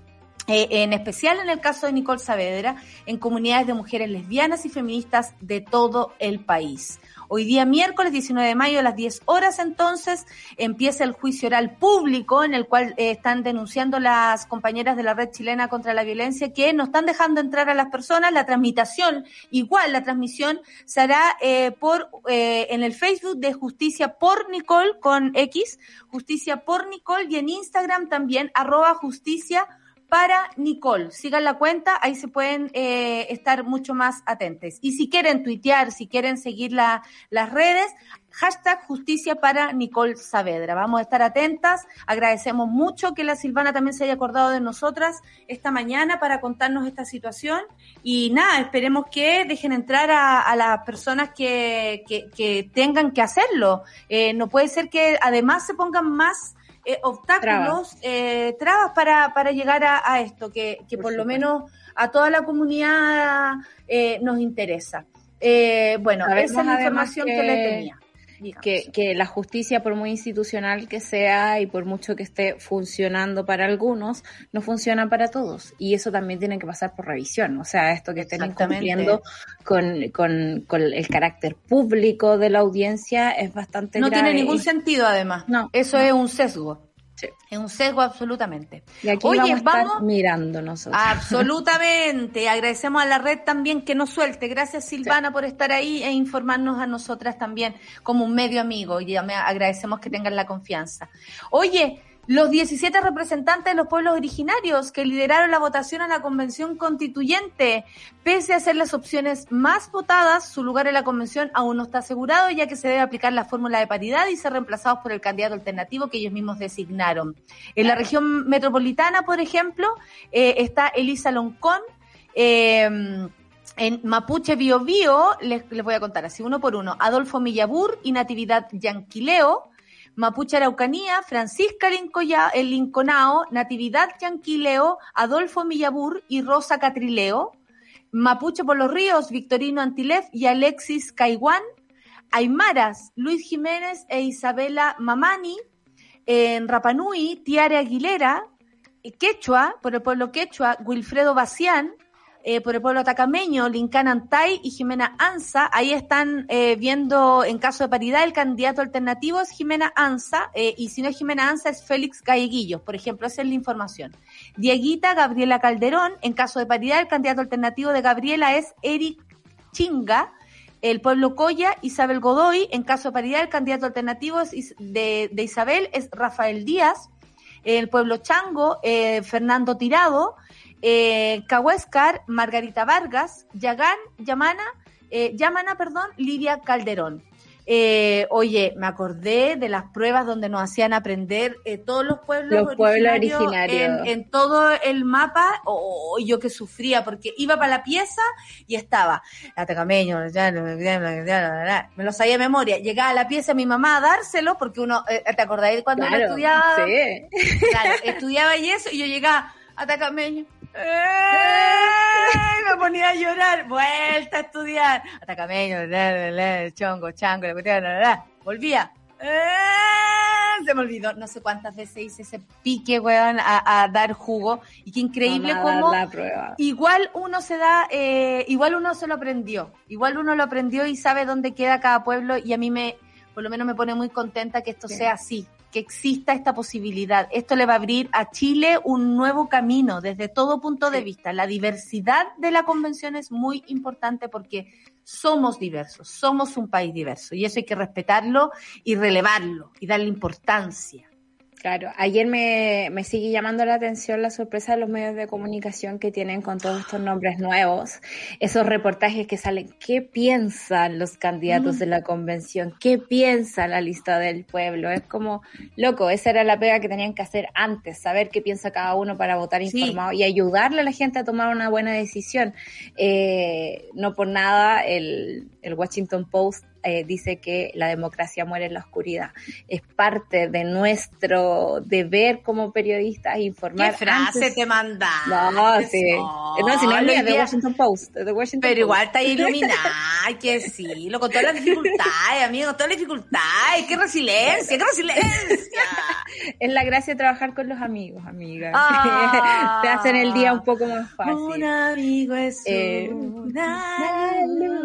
eh, en especial en el caso de Nicole Saavedra, en comunidades de mujeres lesbianas y feministas de todo el país. Hoy día miércoles 19 de mayo a las 10 horas entonces empieza el juicio oral público en el cual eh, están denunciando las compañeras de la red chilena contra la violencia que no están dejando entrar a las personas. La transmisión, igual la transmisión se hará eh, por eh, en el Facebook de Justicia por Nicole con X, Justicia por Nicole y en Instagram también arroba justicia para Nicole. Sigan la cuenta, ahí se pueden eh, estar mucho más atentos. Y si quieren tuitear, si quieren seguir la, las redes, hashtag justicia para Nicole Saavedra. Vamos a estar atentas. Agradecemos mucho que la Silvana también se haya acordado de nosotras esta mañana para contarnos esta situación. Y nada, esperemos que dejen entrar a, a las personas que, que, que, tengan que hacerlo. Eh, no puede ser que además se pongan más eh, obstáculos, trabas, eh, trabas para, para llegar a, a esto, que, que por, por lo menos a toda la comunidad eh, nos interesa. Eh, bueno, Sabemos esa es la información que, que le tenía. Que, que, la justicia, por muy institucional que sea y por mucho que esté funcionando para algunos, no funciona para todos. Y eso también tiene que pasar por revisión. O sea, esto que estén incumpliendo con, con, con, el carácter público de la audiencia es bastante No grave. tiene ningún sentido, además. No. Eso no. es un sesgo. Sí. Es un sesgo absolutamente. Y aquí Oye, vamos, a estar vamos mirando nosotros. Absolutamente. Agradecemos a la red también que nos suelte. Gracias Silvana sí. por estar ahí e informarnos a nosotras también como un medio amigo. Y me agradecemos que tengan la confianza. Oye, los 17 representantes de los pueblos originarios que lideraron la votación a la convención constituyente. Pese a ser las opciones más votadas, su lugar en la convención aún no está asegurado, ya que se debe aplicar la fórmula de paridad y ser reemplazados por el candidato alternativo que ellos mismos designaron. En la región metropolitana, por ejemplo, eh, está Elisa Loncón. Eh, en Mapuche Bio Bio, les, les, voy a contar así uno por uno, Adolfo Millabur y Natividad Yanquileo, Mapuche Araucanía, Francisca Lincoya, el Linconao, Natividad Yanquileo, Adolfo Millabur y Rosa Catrileo, Mapuche por los Ríos, Victorino Antilef y Alexis Caiguán, Aymaras, Luis Jiménez e Isabela Mamani, en Rapanui, Tiare Aguilera, Quechua, por el pueblo Quechua, Wilfredo Bacián, eh, por el pueblo atacameño, Lincán Antay y Jimena Anza. Ahí están eh, viendo, en caso de paridad, el candidato alternativo es Jimena Anza, eh, y si no es Jimena Anza, es Félix Galleguillos, por ejemplo, esa es la información. Dieguita Gabriela Calderón, en caso de paridad, el candidato alternativo de Gabriela es Eric Chinga. El pueblo Coya, Isabel Godoy, en caso de paridad, el candidato alternativo de, de Isabel es Rafael Díaz. El pueblo Chango, Fernando Tirado, eh, Cahuéscar, Margarita Vargas, Yagán, Yamana, eh, Yamana, perdón, Lidia Calderón. Eh, oye, me acordé de las pruebas donde nos hacían aprender eh, todos los pueblos, los pueblos originarios, En, en, todo el mapa. Oh, yo que sufría porque iba para la pieza y estaba Atacameño, me lo sabía de memoria. Llegaba a la pieza mi mamá a dárselo porque uno, eh, ¿te acordáis cuando claro, estudiaba? Sí. Claro, estudiaba y eso y yo llegaba Atacameño. ¡Eh! Me ponía a llorar. Vuelta a estudiar. Atacameño, chongo, chango, volvía. ¡Eh! Se me olvidó. No sé cuántas veces hice ese pique, weón, a, a dar jugo. Y qué increíble cómo igual uno se da, eh, igual uno se lo aprendió. Igual uno lo aprendió y sabe dónde queda cada pueblo. Y a mí me, por lo menos me pone muy contenta que esto sí. sea así que exista esta posibilidad. Esto le va a abrir a Chile un nuevo camino desde todo punto de vista. La diversidad de la convención es muy importante porque somos diversos, somos un país diverso y eso hay que respetarlo y relevarlo y darle importancia. Claro, ayer me, me, sigue llamando la atención la sorpresa de los medios de comunicación que tienen con todos estos nombres nuevos, esos reportajes que salen, ¿qué piensan los candidatos mm. de la convención? ¿Qué piensa la lista del pueblo? Es como, loco, esa era la pega que tenían que hacer antes, saber qué piensa cada uno para votar informado y ayudarle a la gente a tomar una buena decisión. Eh, no por nada el, el Washington Post eh, dice que la democracia muere en la oscuridad. Es parte de nuestro deber como periodistas informar. ¿Qué frase antes... te manda? No, sí. No, si no es de Washington Post. De Washington Pero Post. igual está iluminada, que sí, lo con todas las dificultades, amigo, con todas las dificultades. ¡Qué resiliencia, qué resiliencia! es la gracia de trabajar con los amigos, amiga. Ah, <laughs> te hacen el día un poco más fácil. Un amigo es eh, una luz.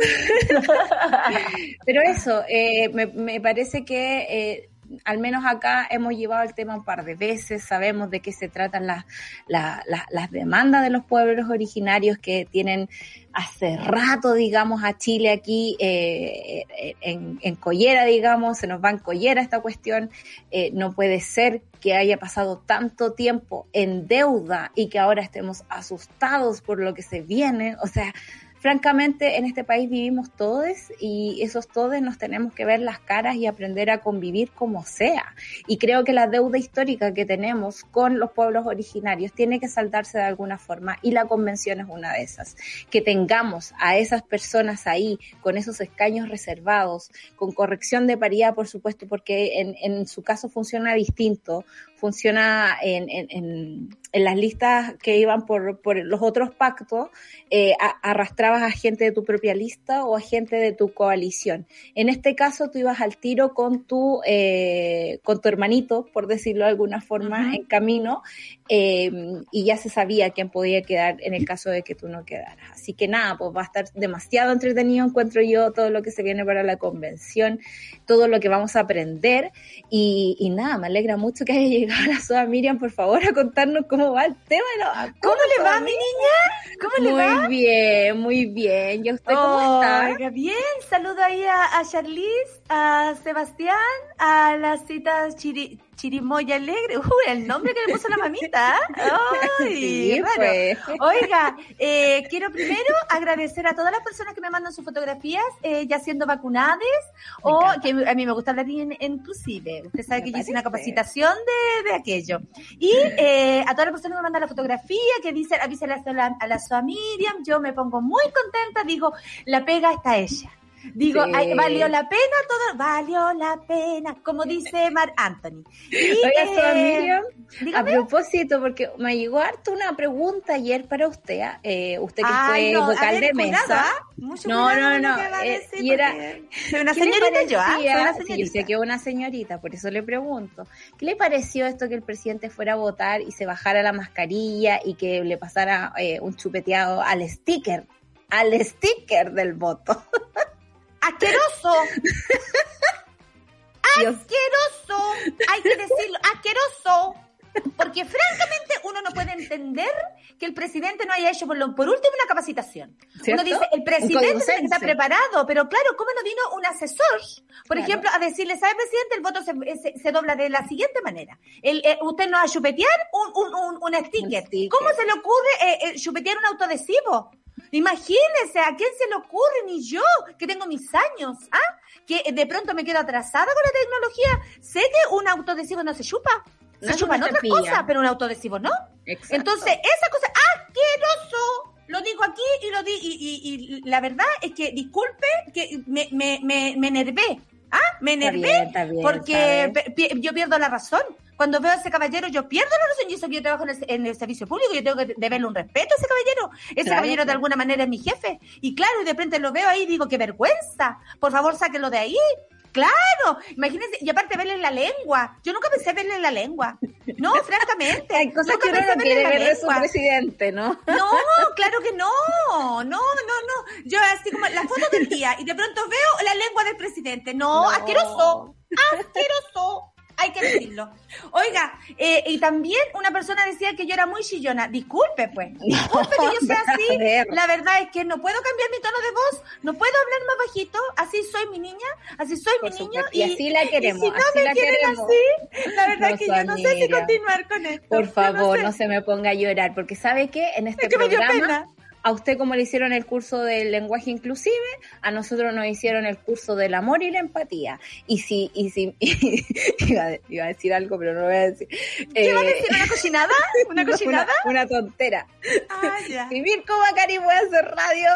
<laughs> Pero eso, eh, me, parece que eh, al menos acá hemos llevado el tema un par de veces, sabemos de qué se tratan las, las, demandas de los pueblos originarios que tienen hace rato, digamos, a Chile aquí eh, en, en, Collera, digamos, se nos va en Collera esta cuestión. Eh, no puede ser que haya pasado tanto tiempo en deuda y que ahora estemos asustados por lo que se viene. O sea, francamente en este país vivimos todos y esos todos nos tenemos que ver las caras y aprender a convivir como sea. Y creo que la deuda histórica que tenemos con los pueblos originarios tiene que saltarse de alguna forma y la convención es una de esas. Que tengamos a esas personas ahí con esos escaños reservados, con corrección de paridad, por supuesto, porque en, en su caso funciona distinto, funciona en, en, en, las listas que iban por, por los otros pactos, eh, a, arrastrabas a gente de tu propia lista o a gente de tu coalición. En este caso, tú ibas al tiro con tu, eh, con tu hermanito, por decirlo de alguna forma, uh -huh. en camino, eh, y ya se sabía quién podía quedar en el caso de que tú no quedaras. Así que nada, pues va a estar demasiado entretenido, encuentro yo, todo lo que se viene para la convención, todo lo que vamos a aprender, y, y nada, me alegra mucho que haya <laughs> llegado la soda Miriam, por favor, a contarnos cómo va el tema. ¿Cómo, ¿Cómo le va, mi niña? ¿Cómo le muy va? Muy bien, muy bien. ¿Y usted cómo oh, está? Bien, saludo ahí a, a Charlize, a Sebastián, a las citas Chiri Chirimoya Alegre. Uh, el nombre que le puso la <laughs> mamita. Ay, Sí, raro. pues. Oiga, eh, quiero primero agradecer a todas las personas que me mandan sus fotografías eh, ya siendo vacunadas Me o encanta. que a mí me gusta hablar in- inclusive. Usted sabe Me que yo hice una capacitación de, de aquello. Y eh, a todas las personas que me mandan la fotografía, que dicen, avísale a la, a la Soa Miriam, yo me pongo muy contenta, digo, la pega está ella. Digo, Sí. ay, valió la pena todo, valió la pena, como dice Mar Anthony. Y, Oiga, eh, Miriam, a propósito, porque me llegó harto una pregunta ayer para usted, ¿ah? Eh, usted que Ay, fue no, vocal ver, de cuidado, mesa. ¿ah? Mucho No, no, no, eh, y era- una ¿Qué le señorita yo, ¿ah? Sí, yo sé que una señorita, por eso le pregunto. ¿Qué le pareció esto que el presidente fuera a votar y se bajara la mascarilla y que le pasara eh, un chupeteado al sticker? Al sticker del voto. <laughs> ¡Asqueroso! <laughs> ¡Asqueroso! Hay que decirlo, ¡asqueroso! Porque francamente uno no puede entender que el presidente no haya hecho por, lo- por último una capacitación. ¿Cierto? Uno dice, el presidente Sense. preparado, pero claro, ¿cómo no vino un asesor, por Claro. ejemplo, a decirle, ¿sabe, presidente? El voto se, se- se dobla de la siguiente manera. El, eh, usted nos va a chupetear un, un, un, un sticker. Un sticker. ¿Cómo se le ocurre eh, eh, chupetear un autoadhesivo? Imagínese, ¿a quién se le ocurre? Ni yo, que tengo mis años, ¿ah? Que de pronto me quedo atrasada con la tecnología. Sé que un autoadhesivo no se chupa. No Se chupan una otras cosas, pero un autoadhesivo no. Exacto. Entonces, esa cosa, ¡asqueroso! Lo digo aquí y lo di, y, y- y la verdad es que, disculpe, que me, me, me, me enervé. ¿Ah? Me Está enervé bien, está bien, porque yo pierdo la razón. Cuando veo a ese caballero, yo pierdo la razón. Y eso que yo trabajo en el, en el servicio público, yo tengo que deberle un respeto a ese caballero. Ese Claro, caballero de alguna manera es mi jefe. Y claro, y de repente lo veo ahí y digo, qué vergüenza. Por favor, sáquenlo de ahí. Claro, imagínense, y aparte verle la lengua. Yo nunca pensé verle la lengua. No, <laughs> francamente. Hay cosas nunca que uno no quiere ver de su presidente, ¿no? No, <laughs> claro que no. No, no, no. Yo así como la foto del día y de pronto veo la lengua del presidente. No, No. asqueroso. Asqueroso. Hay que decirlo. Oiga, eh, y también una persona decía que yo era muy chillona. Disculpe, pues. Disculpe que yo sea así. ver. La verdad es que no puedo cambiar mi tono de voz. No puedo hablar más bajito. Así soy mi niña. Así soy Por mi niño. Y así la queremos, y si no así me la quieren queremos. así, la verdad No, es que yo no sé si continuar con esto. Por favor, sé. no se me ponga a llorar, porque ¿sabe qué? En este Es que programa. A usted como le hicieron el curso del lenguaje inclusive, a nosotros nos hicieron el curso del amor y la empatía. Y si, y si, <laughs> iba, a, iba a decir algo, pero no lo voy a decir. ¿Qué iba a Eh, decir? ¿Una cochinada? <laughs> ¿Una no, cochinada? Una, una tontera. Ah, ya. <laughs> Si Mirko Macari puede hacer radio,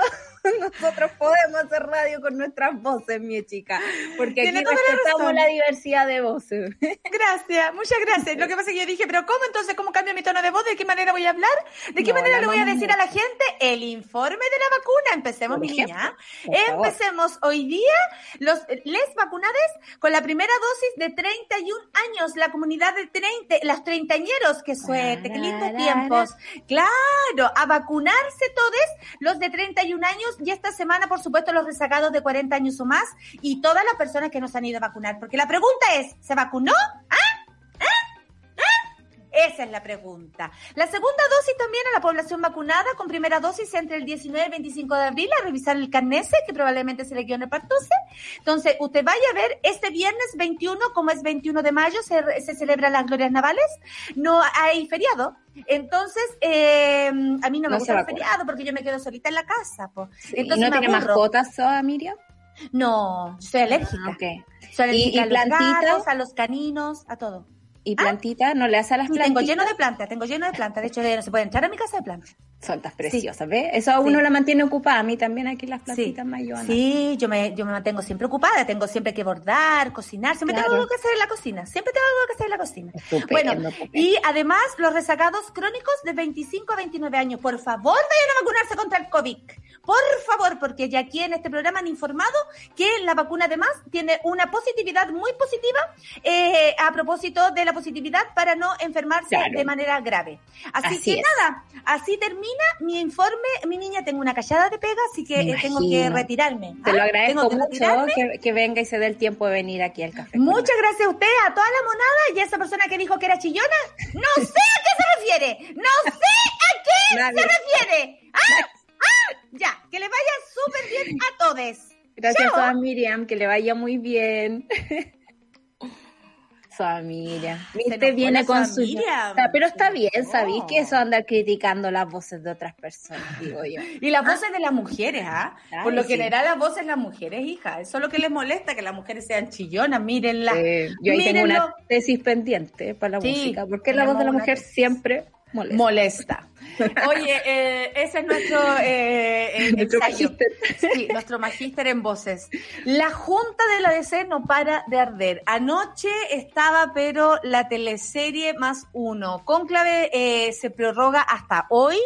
<laughs> nosotros podemos hacer radio con nuestras voces, mi chica. Porque aquí la respetamos razón. la diversidad de voces. <laughs> Gracias, muchas gracias. Lo que pasa es que yo dije, pero ¿cómo entonces? ¿Cómo cambio mi tono de voz? ¿De qué manera voy a hablar? ¿De qué No, manera la le voy a decir a la gente? El informe de la vacuna. Empecemos, mi niña. Empecemos hoy día los les vacunados con la primera dosis de 31 años. La comunidad de 30, los treintañeros. Qué suerte, qué lindos tiempos. Claro, a vacunarse todos los de 31 años y esta semana, por supuesto, los rezagados de 40 años o más y todas las personas que nos han ido a vacunar. Porque la pregunta es, ¿se vacunó? ¿Ah? Esa es la pregunta. La segunda dosis también a la población vacunada con primera dosis entre el 19 y el 25 de abril a revisar el carnese, que probablemente se le quedó en el. Entonces, usted vaya a ver este viernes 21, como es 21 de mayo, se, se celebran las glorias navales. No hay feriado. Entonces, eh, a mí no me No gusta el feriado porque yo me quedo solita en la casa. po. ¿Y Entonces no tiene mascotas, Soa, Miriam? No, soy alérgica. Ah, ok. Soy alérgica ¿Y- y a los plantitas? gatos, a los caninos, a todo. ¿Y plantita? ¿No le hace a las Sí, plantitas? tengo lleno de plantas, tengo lleno de plantas. De hecho, no se puede entrar a mi casa de plantas. Son tan preciosas, ¿ves? Eso a uno Sí. la mantiene ocupada. A mí también aquí las Sí, plantitas ayudan. sí yo, me, yo me mantengo siempre ocupada, tengo siempre que bordar, cocinar, siempre Claro. tengo algo que hacer en la cocina, siempre tengo algo que hacer en la cocina. Estupendo, bueno, estupendo. y además los rezagados crónicos de 25 a 29 años, por favor vayan a vacunarse contra el COVID, por favor, porque ya aquí en este programa han informado que la vacuna además tiene una positividad muy positiva eh, a propósito de la positividad para no enfermarse Claro. de manera grave. Así, Así que es. nada, así termina mi informe, mi niña, tengo una callada de pega, así que eh, tengo que retirarme. Te lo ¿ah? agradezco que mucho que, que venga y se dé el tiempo de venir aquí al café. Muchas gracias a usted, a toda la monada y a esa persona que dijo que era chillona. No sé a qué se refiere. No sé a qué se refiere. <laughs> ¡Ah! ¡Ah! Ya, que le vaya súper bien a todos. Gracias Chao. a Miriam, que le vaya muy bien. <laughs> Se Viste, viene con su... Sea, pero está bien. ¿sabéis que eso andar criticando las voces de otras personas, digo yo. Y las voces de las mujeres, ¿ah? Por lo sí. general las voces de las mujeres, hija. Eso es lo que les molesta, que las mujeres sean chillonas, mírenla. Eh, yo ahí tengo Mírenlo. una tesis pendiente para la Sí, música, porque la voz de la mujer tesis. siempre molesta. molesta. <laughs> Oye, eh, ese es nuestro, eh, eh, Nuestro magíster. Sí, nuestro magíster en voces. La junta de la DC no para de arder. Anoche estaba, pero la teleserie más uno. Cónclave eh, se prorroga hasta hoy.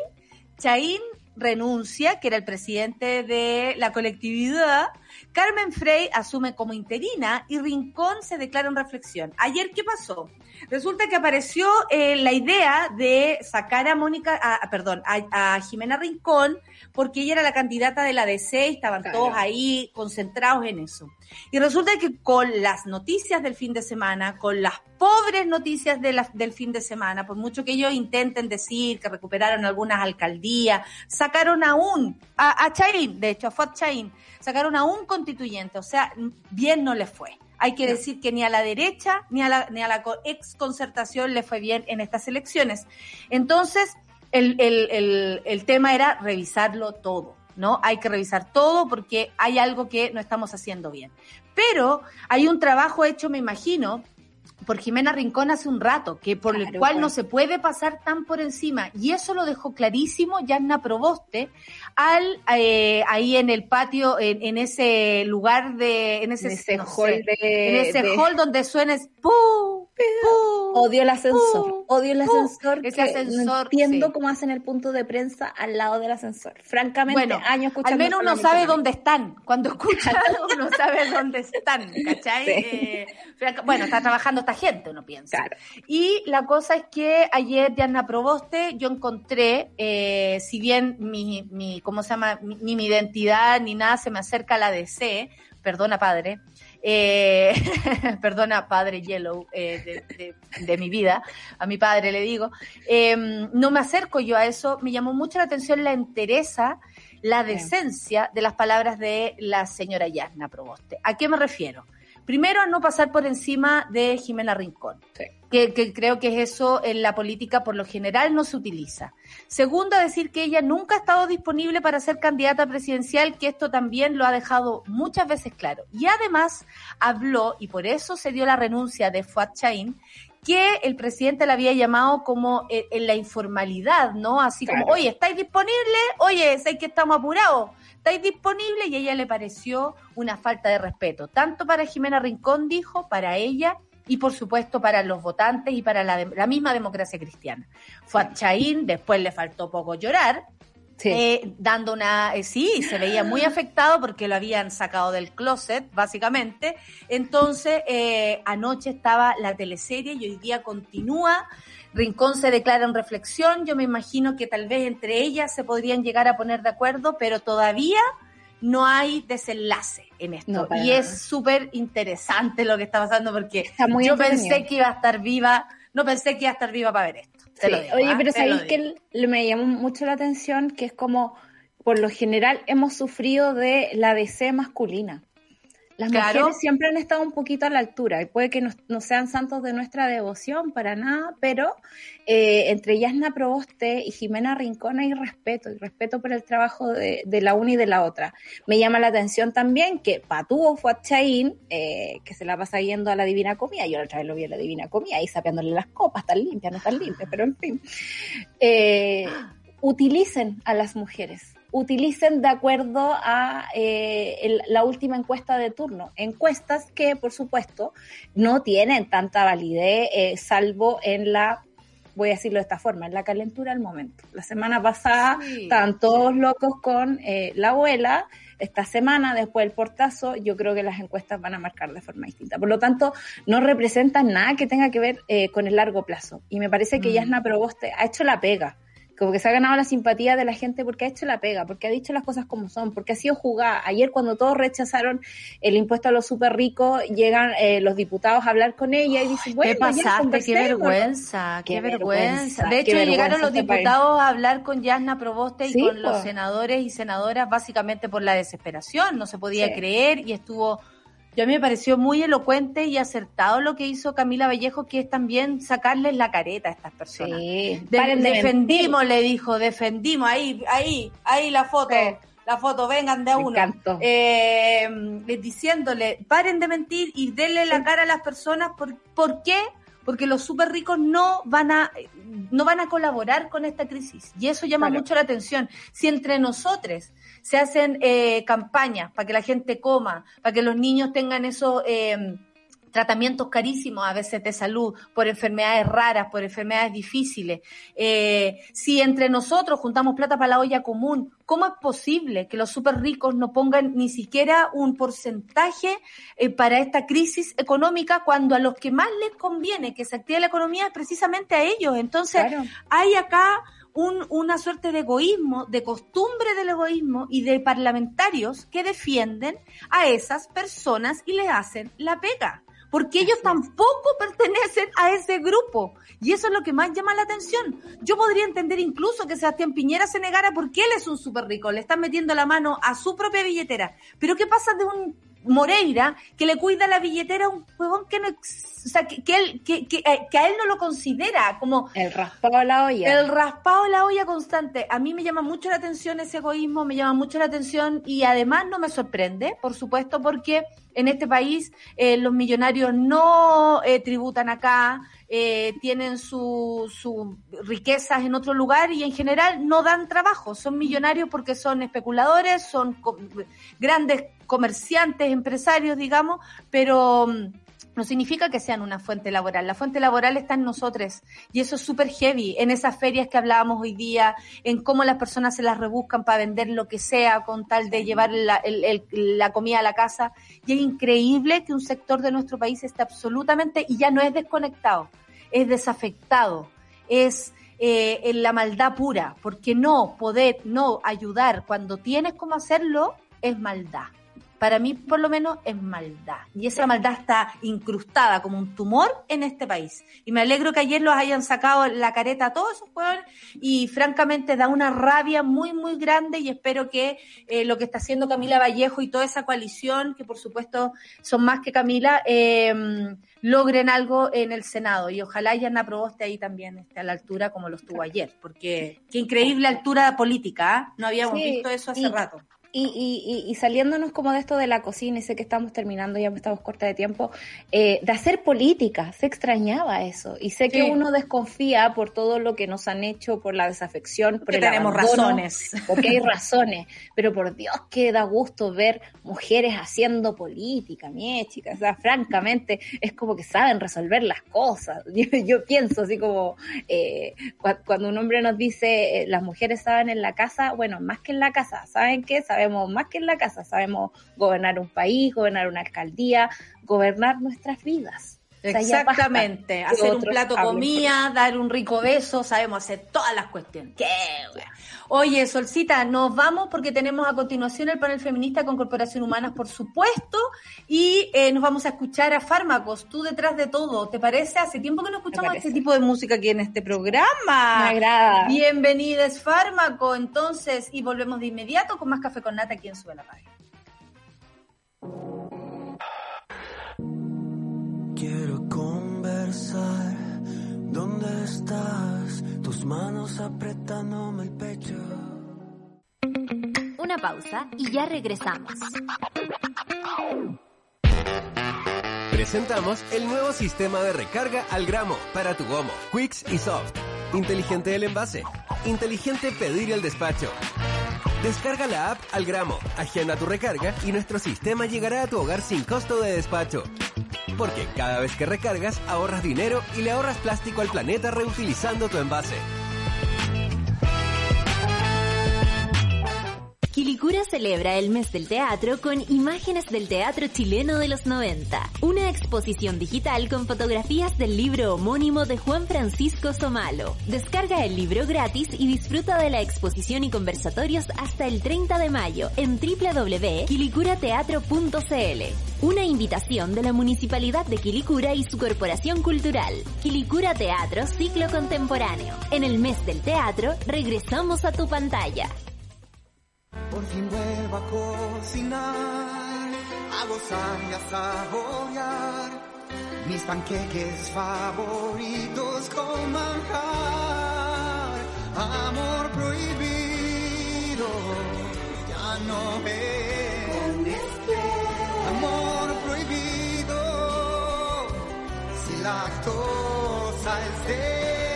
Chaín renuncia, que era el presidente de la colectividad. Carmen Frey asume como interina y Rincón se declara en reflexión. Ayer, ¿qué pasó? Resulta que apareció eh, la idea de sacar a Mónica, a- perdón, a, a Jimena Rincón, porque ella era la candidata de la DC y estaban Claro. todos ahí concentrados en eso. Y resulta que con las noticias del fin de semana, con las pobres noticias de la- del fin de semana, por mucho que ellos intenten decir que recuperaron algunas alcaldías, sacaron a un, a, a de hecho, a Fuad Chaín, sacaron a un constituyente, o sea, bien no les fue. Hay que decir que ni a la derecha ni a la, ni a la ex concertación le fue bien en estas elecciones. Entonces, el, el, el, el tema era revisarlo todo, ¿no? Hay que revisar todo porque hay algo que no estamos haciendo bien. Pero hay un trabajo hecho, me imagino, por Jimena Rincón hace un rato, que por el Claro, cual pues. no se puede pasar tan por encima. Y eso lo dejó clarísimo Yanna Proboste al eh, ahí en el patio, en, en ese lugar de, en ese, En ese no hall sé, de- en ese de- hall donde suena es pu, pu. Odio el ascensor, odio el ascensor. ese ascensor, no entiendo sí. cómo hacen el punto de prensa al lado del ascensor. Francamente, Bueno, años escuchando Al menos uno sabe dónde están. Cuando escucha, <laughs> uno sabe dónde están, ¿cachai? Sí. Eh, bueno, está trabajando esta gente, uno piensa. Claro. Y la cosa es que ayer, Diana Proboste, yo encontré, eh, si bien mi, mi, ¿cómo se llama? Mi- Ni mi identidad ni nada se me acerca a la DC, perdona padre, eh, <laughs> perdona padre Yellow eh, de, de- de mi vida, a mi padre le digo, eh, no me acerco yo a eso, me llamó mucho la atención la entereza, la decencia de las palabras de la señora Yasna Proboste. ¿A qué me refiero? Primero, a no pasar por encima de Jimena Rincón, Sí. que, que creo que es eso en la política por lo general no se utiliza. Segundo, decir que ella nunca ha estado disponible para ser candidata presidencial, que esto también lo ha dejado muchas veces claro. Y además habló, y por eso se dio la renuncia de Fuad Chaín, que el presidente la había llamado como en, en la informalidad, ¿no? Así como, oye, ¿estáis disponibles? Oye, sé que estamos apurados. ¿Estáis disponibles? Y a ella le pareció una falta de respeto, tanto para Jimena Rincón, dijo, para ella y por supuesto para los votantes y para la, la misma democracia cristiana. Fue a Chaín, después le faltó poco llorar, Sí. eh, dando una, eh, sí, se veía muy afectado porque lo habían sacado del closet, básicamente. Entonces, eh, anoche estaba la teleserie y hoy día continúa. Rincón se declara en reflexión. Yo me imagino que tal vez entre ellas se podrían llegar a poner de acuerdo, pero todavía no hay desenlace en esto. No, y es súper interesante lo que está pasando porque Está muy yo pensé que iba a estar viva, no pensé que iba a estar viva para ver esto. Sí, digo, Oye, ¿ah? pero sabéis que me llamó mucho la atención que es como, por lo general, hemos sufrido de la DC masculina. Las Claro. mujeres siempre han estado un poquito a la altura y puede que no, no sean santos de nuestra devoción para nada, pero eh, entre Yasna Proboste y Jimena Rincón hay respeto y respeto por el trabajo de, de la una y de la otra. Me llama la atención también que Patúo fue a Chaín, eh, que se la pasa yendo a la Divina Comida. Yo la otra vez lo vi a la Divina Comida ahí sapeándole las copas, tan limpias, no tan limpias, pero en fin. Eh, utilicen a las mujeres, utilicen de acuerdo a eh, el- la última encuesta de turno. Encuestas que, por supuesto, no tienen tanta validez, eh, salvo en la, voy a decirlo de esta forma, en la calentura del momento. La semana pasada Sí. estaban todos locos con eh, la abuela. Esta semana, después del portazo, yo creo que las encuestas van a marcar de forma distinta. Por lo tanto, no representan nada que tenga que ver eh, con el largo plazo. Y me parece que Mm. Yasna Proboste ha hecho la pega. Como que se ha ganado la simpatía de la gente porque ha hecho la pega, porque ha dicho las cosas como son, porque ha sido jugada. Ayer cuando todos rechazaron el impuesto a los súper ricos, llegan eh, los diputados a hablar con ella y dicen, bueno, ¿Qué pasaste? Qué conversemos". vergüenza, qué, Qué vergüenza. vergüenza, De hecho, vergüenza llegaron los este diputados a hablar con Yasna Proboste y Sí, con los senadores y senadoras básicamente por la desesperación. No se podía Sí. creer y estuvo Yo a mí me pareció muy elocuente y acertado lo que hizo Camila Vallejo, que es también sacarles la careta a estas personas. Sí, De- defendimos, le dijo, defendimos, ahí, ahí, ahí la foto, Sí. la foto, vengan de a uno. Eh, diciéndole, paren de mentir y denle la cara a las personas. ¿Por, ¿por qué? Porque los súper ricos no van a no van a colaborar con esta crisis. Y eso llama Claro. mucho la atención. Si entre nosotros se hacen eh, campañas para que la gente coma, para que los niños tengan esos eh, tratamientos carísimos a veces de salud por enfermedades raras, por enfermedades difíciles. Eh, si entre nosotros juntamos plata para la olla común, ¿cómo es posible que los súper ricos no pongan ni siquiera un porcentaje eh, para esta crisis económica cuando a los que más les conviene que se active la economía es precisamente a ellos? Entonces, Claro. hay acá un- una suerte de egoísmo, de costumbre del egoísmo y de parlamentarios que defienden a esas personas y les hacen la pega. Porque ellos tampoco pertenecen a ese grupo. Y eso es lo que más llama la atención. Yo podría entender incluso que Sebastián Piñera se negara porque él es un súper rico. Le están metiendo la mano a su propia billetera. Pero ¿qué pasa de un Moreira que le cuida la billetera a un huevón que no, o sea, que, que él, que, que, eh, que a él no lo considera como El raspado a la olla. el raspado de la olla constante. A mí me llama mucho la atención ese egoísmo, me llama mucho la atención y además no me sorprende, por supuesto, porque en este país eh, los millonarios no eh, tributan acá, eh, tienen sus su riquezas en otro lugar y en general no dan trabajo. Son millonarios porque son especuladores, son co- grandes comerciantes, empresarios, digamos, pero mm, no significa que sean una fuente laboral. La fuente laboral está en nosotros y eso es súper heavy en esas ferias que hablábamos hoy día, en cómo las personas se las rebuscan para vender lo que sea con tal de llevar la, el- el- la comida a la casa. Y es increíble que un sector de nuestro país esté absolutamente, y ya no es desconectado, es desafectado, es eh, en la maldad pura, porque no poder, no ayudar cuando tienes cómo hacerlo es maldad. Para mí, por lo menos, es maldad. Y esa maldad está incrustada como un tumor en este país. Y me alegro que ayer los hayan sacado la careta a todos esos jugadores. Y francamente da una rabia muy, muy grande. Y espero que eh, lo que está haciendo Camila Vallejo y toda esa coalición, que por supuesto son más que Camila, eh, logren algo en el Senado. Y ojalá Yana Proboste ahí también esté a la altura como lo estuvo ayer. Porque qué increíble altura política. ¿ah? No habíamos Sí, visto eso hace y- rato. Y, y, y, saliéndonos como de esto de la cocina, y sé que estamos terminando, ya estamos corta de tiempo, eh, de hacer política, se extrañaba eso. Y sé que uno desconfía por todo lo que nos han hecho, por la desafección, por Que el tenemos abandono, razones. Porque hay <laughs> razones, pero por Dios que da gusto ver mujeres haciendo política, mi chica. O sea, francamente, es como que saben resolver las cosas. <laughs> Yo, yo pienso así como eh, cua- cuando un hombre nos dice eh, las mujeres saben en la casa, bueno, más que en la casa, ¿saben qué? Sabemos más que en la casa, sabemos gobernar un país, gobernar una alcaldía, gobernar nuestras vidas. Exactamente, hacer un plato comida, dar un rico beso, sabemos hacer todas las cuestiones. ¡Qué wea! Oye, Solcita, nos vamos porque tenemos a continuación el panel feminista con Corporación Humanas, por supuesto, y eh, nos vamos a escuchar a Fármacos, tú detrás de todo. ¿Te parece? Hace tiempo que no escuchamos este tipo de música aquí en este programa. Me agrada. Bienvenidas, Fármaco, entonces, y volvemos de inmediato con más café con nata aquí en Sube la Radio. Quiero conversar. ¿Dónde estás? Tus manos apretándome el pecho. Una pausa y ya regresamos. Presentamos el nuevo sistema de recarga al gramo para tu gomo, Quicks y Soft. Inteligente el envase, inteligente pedir el despacho. Descarga la app al gramo, agenda tu recarga y nuestro sistema llegará a tu hogar sin costo de despacho. Porque cada vez que recargas ahorras dinero y le ahorras plástico al planeta reutilizando tu envase. Quilicura celebra el mes del teatro con imágenes del teatro chileno de los 90. Una exposición digital con fotografías del libro homónimo de Juan Francisco Somalo. Descarga el libro gratis y disfruta de la exposición y conversatorios hasta el 30 de mayo en www.quilicurateatro.cl. Una invitación de la Municipalidad de Quilicura y su Corporación Cultural. Quilicura Teatro Ciclo Contemporáneo. En el mes del teatro regresamos a tu pantalla. Por fin vuelvo a cocinar. a gozar y a saborear mis panqueques favoritos con manjar. Amor prohibido ya no es. Amor prohibido si lactosa es de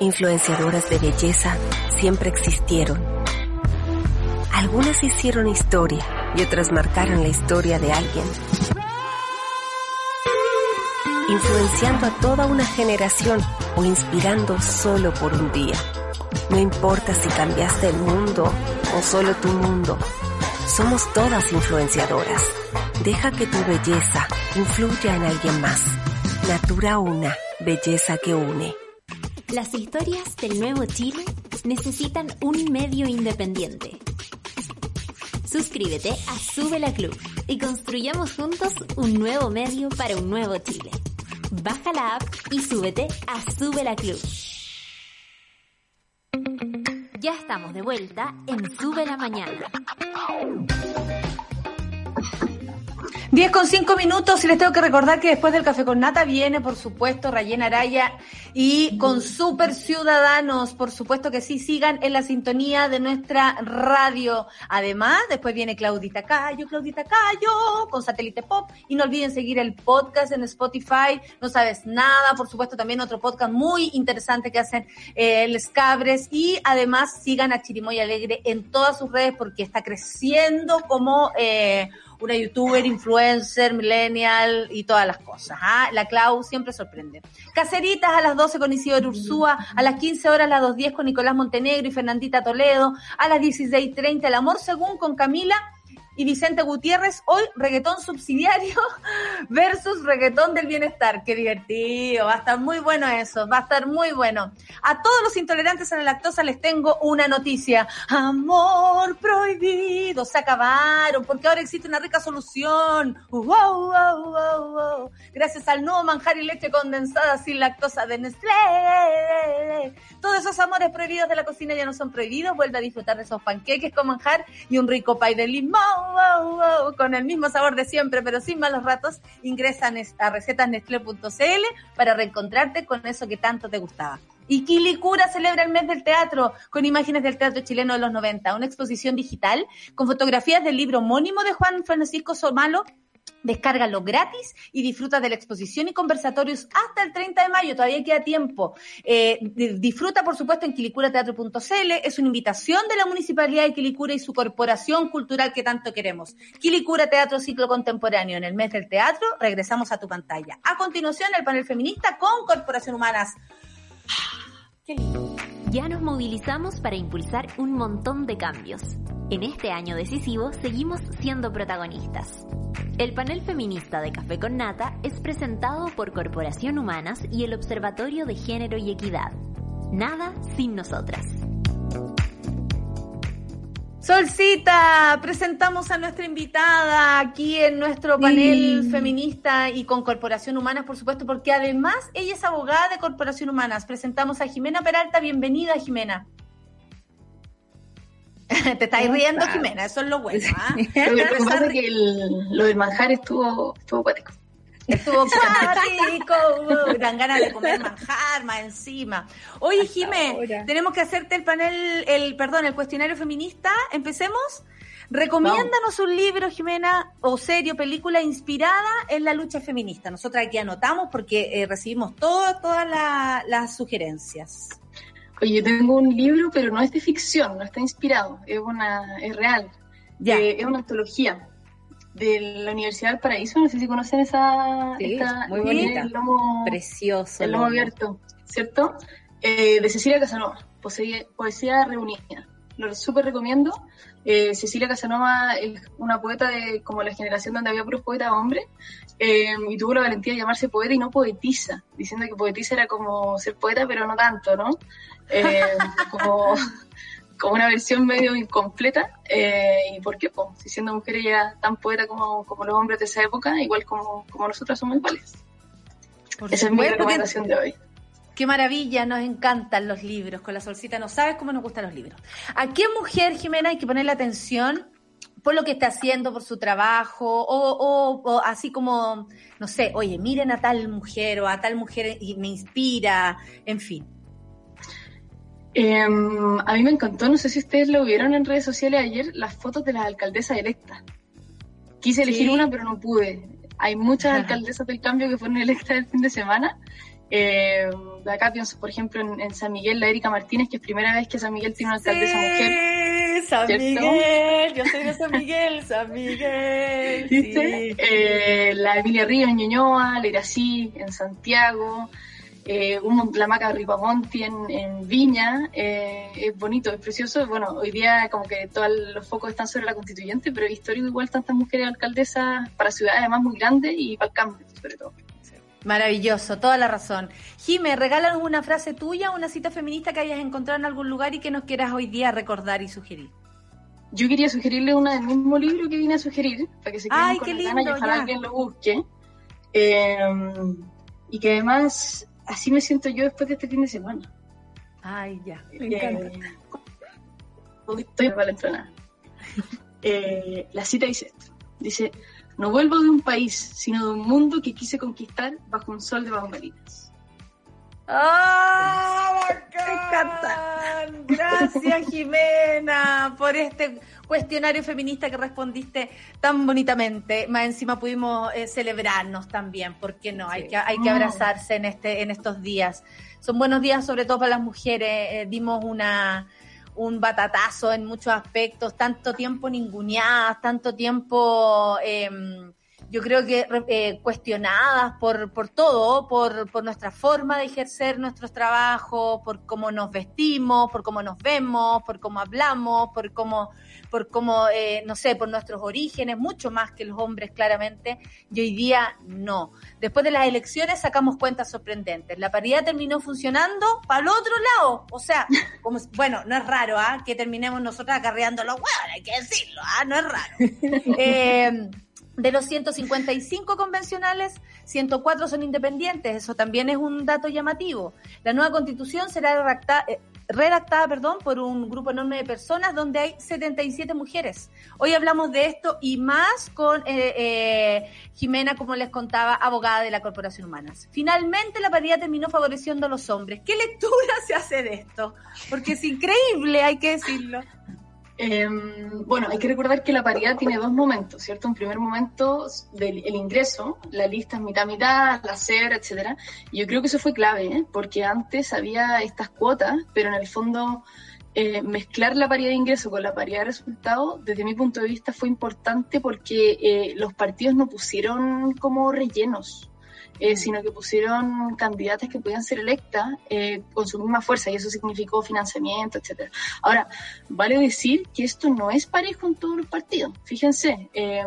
Influenciadoras de belleza siempre existieron. Algunas hicieron historia y otras marcaron la historia de alguien. Influenciando a toda una generación o inspirando solo por un día. No importa si cambiaste el mundo o solo tu mundo. Somos todas influenciadoras. Deja que tu belleza influya en alguien más. Natura Una, belleza que une. Las historias del nuevo Chile necesitan un medio independiente. Suscríbete a Sube la Club y construyamos juntos un nuevo medio para un nuevo Chile. Baja la app y súbete a Sube la Club. Ya estamos de vuelta en Sube la Mañana. 10 con 5 minutos y les tengo que recordar que después del café con nata viene, por supuesto, Rayén Araya y con Super Ciudadanos, por supuesto que sí, sigan en la sintonía de nuestra radio. Además, después viene Claudita Cayo, Claudita Cayo, con Satélite Pop. Y no olviden seguir el podcast en Spotify, no sabes nada, por supuesto también otro podcast muy interesante que hacen eh, Les Cabres. Y además sigan a Chirimoy Alegre en todas sus redes porque está creciendo como... Eh, una youtuber, influencer, millennial y todas las cosas. ¿ah? La Clau siempre sorprende. Caceritas a las 12 con Isidoro Ursúa, a las 15 horas a las 2.10 con Nicolás Montenegro y Fernandita Toledo, a las 16.30 El Amor Según con Camila y Vicente Gutiérrez, hoy reggaetón subsidiario <laughs> versus reggaetón del bienestar. Qué divertido, va a estar muy bueno eso, va a estar muy bueno. A todos los intolerantes a la lactosa les tengo una noticia. Amor prohibido, se acabaron, porque ahora existe una rica solución. Wow, wow, wow, wow. Gracias al nuevo manjar y leche condensada sin lactosa de Nestlé. Todos esos amores prohibidos de la cocina ya no son prohibidos. Vuelve a disfrutar de esos panqueques con manjar y un rico pay de limón con el mismo sabor de siempre, pero sin malos ratos, ingresa a recetasnestle.cl para reencontrarte con eso que tanto te gustaba. Y Quilicura celebra el mes del teatro con imágenes del teatro chileno de los 90, una exposición digital con fotografías del libro homónimo de Juan Francisco Somalo Descárgalo gratis y disfruta de la exposición y conversatorios hasta el 30 de mayo. Todavía queda tiempo. Eh, disfruta, por supuesto, en quilicurateatro.cl. Es una invitación de la Municipalidad de Quilicura y su corporación cultural que tanto queremos. Quilicura Teatro Ciclo Contemporáneo. En el mes del teatro, regresamos a tu pantalla. A continuación, el panel feminista con Corporación Humanas. Ya nos movilizamos para impulsar un montón de cambios. En este año decisivo seguimos siendo protagonistas. El panel feminista de Café con Nata es presentado por Corporación Humanas y el Observatorio de Género y Equidad. Nada sin nosotras. Solcita, presentamos a nuestra invitada aquí en nuestro panel Sí. feminista y con Corporación Humanas, por supuesto, porque además ella es abogada de Corporación Humanas. Presentamos a Jimena Peralta. Bienvenida, Jimena. <laughs> Te estáis ¿Cómo riendo, estás? Jimena, eso es lo bueno. ¿ah? Lo que pasa es que el- lo del manjar estuvo, estuvo cuático. Estuvo <laughs> cuático, dan <laughs> ganas de comer manjar más encima. Oye, Jimé, ahora. tenemos que hacerte el panel, el perdón, el cuestionario feminista. Empecemos. Recomiéndanos un libro, Jimena, o serie o película inspirada en la lucha feminista. Nosotras aquí anotamos porque eh, recibimos todo- todas la- las sugerencias. Oye, yo tengo un libro, pero no es de ficción, no está inspirado, es una, es real. Ya. Eh, es una antología de la Universidad del Paraíso, no sé si conocen esa, Sí, esta muy bonita. el lomo, Precioso. el lomo abierto, ¿cierto? Eh, de Cecilia Casanova, poesía, poesía reunida. Lo súper recomiendo. Eh, Cecilia Casanova es una poeta de como la generación donde había puros poetas hombres eh, y tuvo la valentía de llamarse poeta y no poetiza, diciendo que poetiza era como ser poeta, pero no tanto, ¿no? Como, <laughs> como una versión medio incompleta. Eh, ¿Y por qué? Pues, si siendo mujer ella tan poeta como, como los hombres de esa época, igual como, como nosotras somos iguales. Por Esa es mi que- recomendación de hoy. Qué maravilla, nos encantan los libros. Con la solcita no sabes cómo nos gustan los libros. ¿A qué mujer, Jimena, hay que ponerle atención por lo que está haciendo, por su trabajo, o, o- o así como, no sé, oye, miren a tal mujer o a tal mujer y me inspira, en fin. Em, a mí me encantó, no sé si ustedes lo vieron en redes sociales ayer, las fotos de las alcaldesas electas. Quise elegir Sí. una, pero no pude. Hay muchas Ajá. alcaldesas del cambio que fueron electas el fin de semana. Eh, de acá pienso, por ejemplo, en, en San Miguel, la Erika Martínez, que es primera vez que San Miguel tiene una alcaldesa mujer. San ¿cierto? Miguel, yo soy de San Miguel, San Miguel. ¿Viste? sí. Eh, la Emilia Ríos en Ñuñoa, la Irací en Santiago, eh, un la Maca Ripamonti en, en Viña. eh, es bonito, es precioso. Bueno, hoy día como que todos los focos están sobre la constituyente, pero histórico igual tantas mujeres alcaldesas para ciudades además muy grandes y para el cambio, sobre todo. Maravilloso, toda la razón. Jime, regálanos una frase tuya, una cita feminista que hayas encontrado en algún lugar y que nos quieras hoy día recordar y sugerir. Yo quería sugerirle una del mismo libro que vine a sugerir, para que se queden Ay, con qué gana y ojalá ya. alguien lo busque. Eh, y que además así me siento yo después de este fin de semana. Ay, ya. Eh, estoy para la entrada. <laughs> Eh, la cita dice esto. Dice, no vuelvo de un país, sino de un mundo que quise conquistar bajo un sol de bambalinas. ¡Ah, bacán! Gracias, Jimena, por este cuestionario feminista que respondiste tan bonitamente. Más encima pudimos eh, celebrarnos también, ¿por qué no? Hay, que, hay que Mm. abrazarse en, este, en estos días. Son buenos días, sobre todo para las mujeres. Eh, dimos una un batatazo en muchos aspectos, tanto tiempo ninguneadas, tanto tiempo, eh, yo creo que eh, cuestionadas por, por todo, por, por nuestra forma de ejercer nuestros trabajos, por cómo nos vestimos, por cómo nos vemos, por cómo hablamos, por cómo, por cómo eh, no sé, por nuestros orígenes, mucho más que los hombres claramente, y hoy día no. Después de las elecciones sacamos cuentas sorprendentes. La paridad terminó funcionando para el otro lado. O sea, como, bueno, no es raro ¿ah? que terminemos nosotras acarreando los huevos, hay que decirlo, ¿ah? no es raro. <laughs> De los 155 convencionales, 104 son independientes. Eso también es un dato llamativo. La nueva constitución será redactada, eh, redactada perdón, por un grupo enorme de personas donde hay 77 mujeres. Hoy hablamos de esto y más con eh, eh, Jimena, como les contaba, abogada de la Corporación Humanas. Finalmente la paridad terminó favoreciendo a los hombres. ¿Qué lectura <laughs> se hace de esto? Porque es increíble, hay que decirlo. Eh, bueno, hay que recordar que la paridad tiene dos momentos, ¿cierto? Un primer momento del el ingreso, la lista es mitad-mitad, la cebra, etcétera. Y yo creo que eso fue clave, ¿eh? porque antes había estas cuotas, pero en el fondo eh, mezclar la paridad de ingreso con la paridad de resultados, desde mi punto de vista, fue importante porque eh, los partidos no pusieron como rellenos. Eh, sino que pusieron candidatas que podían ser electas eh, con su misma fuerza y eso significó financiamiento, etcétera. Ahora, vale decir que esto no es parejo en todos los partidos. Fíjense, eh,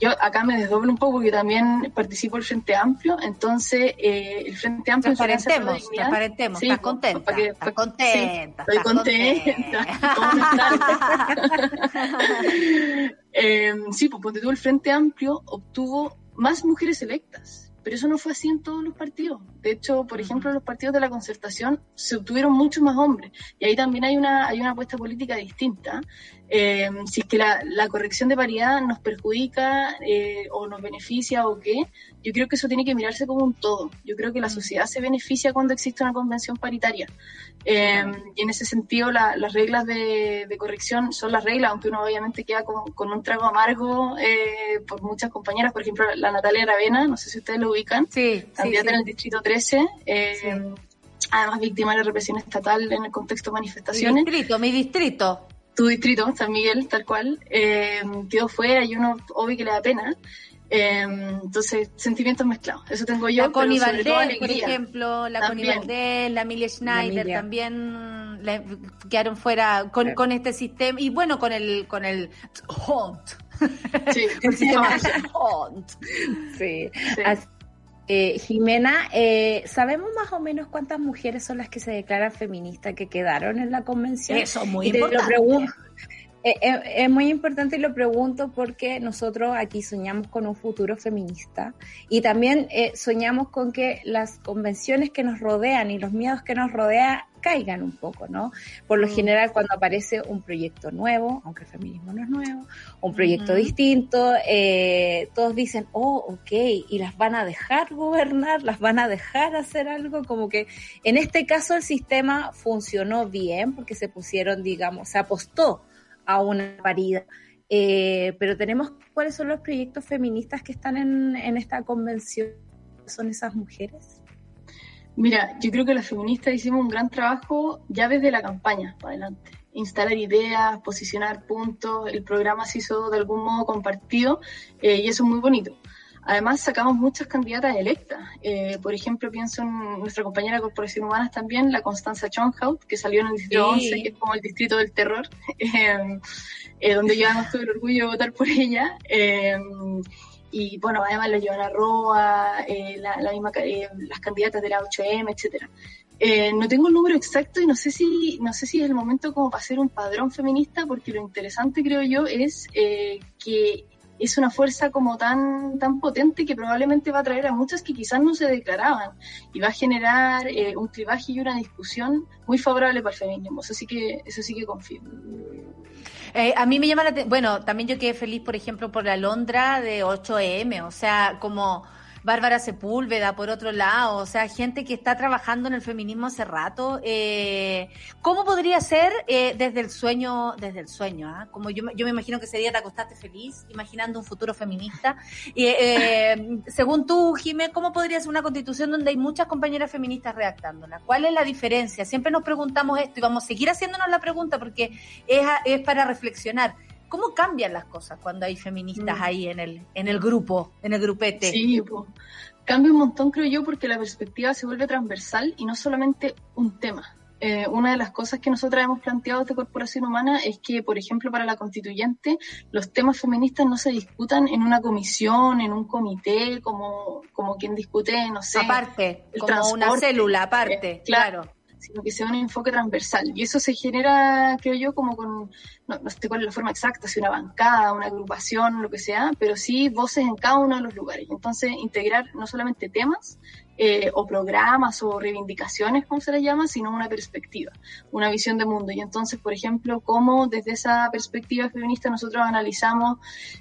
yo acá me desdoblo un poco porque también participo del Frente Amplio, entonces eh, el Frente Amplio... Transparentemos, transparentemos. Sí, ¿Estás contenta? para que- ¿Estás para- contenta? sí, estoy ¿Estás contenta. <laughs> <laughs> Sí, pues ponte tú, el Frente Amplio obtuvo más mujeres electas, pero eso no fue así en todos los partidos. De hecho, por ejemplo, en los partidos de la concertación se obtuvieron muchos más hombres, y ahí también hay una, hay una apuesta política distinta. Eh, si es que la, la corrección de paridad nos perjudica eh, o nos beneficia o qué, yo creo que eso tiene que mirarse como un todo. Yo creo que la sociedad se beneficia cuando existe una convención paritaria. Eh, y en ese sentido, la- las reglas de, de corrección son las reglas, aunque uno obviamente queda con, con un trago amargo eh, por muchas compañeras, por ejemplo, la Natalia Aravena, no sé si ustedes lo ubican, Sí, sí, candidata sí. en el Distrito 13, eh, además víctima de la represión estatal en el contexto de Mi manifestaciones distrito, mi distrito. tu distrito, San Miguel, tal cual, eh, quedó fuera y uno obvio que le da pena. Eh, entonces, sentimientos mezclados. Eso tengo yo. la Connie Valdés, por ejemplo, la Connie. Valdés, la Emilia Schneider Emilia. también le- quedaron fuera con, Sí. con este sistema y bueno, con el con el Hunt. Sí, <laughs> El sistema no, <laughs> Hunt. Sí. sí. Así- eh, Jimena, eh, ¿sabemos más o menos cuántas mujeres son las que se declaran feministas que quedaron en la convención? Eso es muy importante. Eh, eh, es muy importante y lo pregunto porque nosotros aquí soñamos con un futuro feminista y también eh, soñamos con que las convenciones que nos rodean y los miedos que nos rodean caigan un poco, ¿no? Por lo Mm. general, cuando aparece un proyecto nuevo, aunque el feminismo no es nuevo, un proyecto distinto, eh, todos dicen, oh, ok, y las van a dejar gobernar, las van a dejar hacer algo, como que en este caso el sistema funcionó bien porque se pusieron, digamos, se apostó a una paridad. Eh, pero tenemos cuáles son los proyectos feministas que están en, en esta convención, son esas mujeres. Mira, yo creo que las feministas hicimos un gran trabajo ya desde la campaña para adelante. Instalar ideas, posicionar puntos, el programa se hizo de algún modo compartido eh, y eso es muy bonito. Además, sacamos muchas candidatas electas. Eh, por ejemplo, pienso en nuestra compañera de Corporación Humanas también, la Constanza Chonhout, que salió en el distrito Sí. 11, que es como el distrito del terror, <laughs> eh, eh, donde yo además tuve el orgullo de votar por ella. Y bueno, además la Giovanna Roa, eh, la, la misma, eh, las candidatas de la 8M, etcétera. Eh, no tengo el número exacto y no sé si no sé si es el momento como para hacer un padrón feminista, porque lo interesante creo yo es eh, que es una fuerza como tan tan potente que probablemente va a traer a muchas que quizás no se declaraban y va a generar eh, un clivaje y una discusión muy favorable para el feminismo. Eso que eso sí que confío. Eh, a mí me llama la atención, bueno, también yo quedé feliz, por ejemplo, por la Londra de 8M, o sea, como Bárbara Sepúlveda, por otro lado, o sea, gente que está trabajando en el feminismo hace rato. Eh, ¿Cómo podría ser eh, desde el sueño, desde el sueño, ah? como yo, yo me imagino que ese día te acostaste feliz, imaginando un futuro feminista. Eh, <laughs> según tú, Jimé, ¿cómo podría ser una constitución donde hay muchas compañeras feministas redactándola? ¿Cuál es la diferencia? Siempre nos preguntamos esto y vamos a seguir haciéndonos la pregunta porque es, es para reflexionar. ¿Cómo cambian las cosas cuando hay feministas Mm. ahí en el, en el grupo, en el grupete? Sí, po. cambia un montón, creo yo, porque la perspectiva se vuelve transversal y no solamente un tema. Eh, una de las cosas que nosotros hemos planteado de Corporación Humana es que, por ejemplo, para la constituyente, los temas feministas no se discutan en una comisión, en un comité, como, como quien discute, no sé, aparte, el como una célula aparte, eh, claro. Sino que sea un enfoque transversal. Y eso se genera, creo yo, como con, no, no sé cuál es la forma exacta, si una bancada, una agrupación, lo que sea, pero sí voces en cada uno de los lugares. Entonces, integrar no solamente temas eh, o programas o reivindicaciones, como se les llama, sino una perspectiva, una visión de mundo. Y entonces, por ejemplo, cómo desde esa perspectiva feminista nosotros analizamos,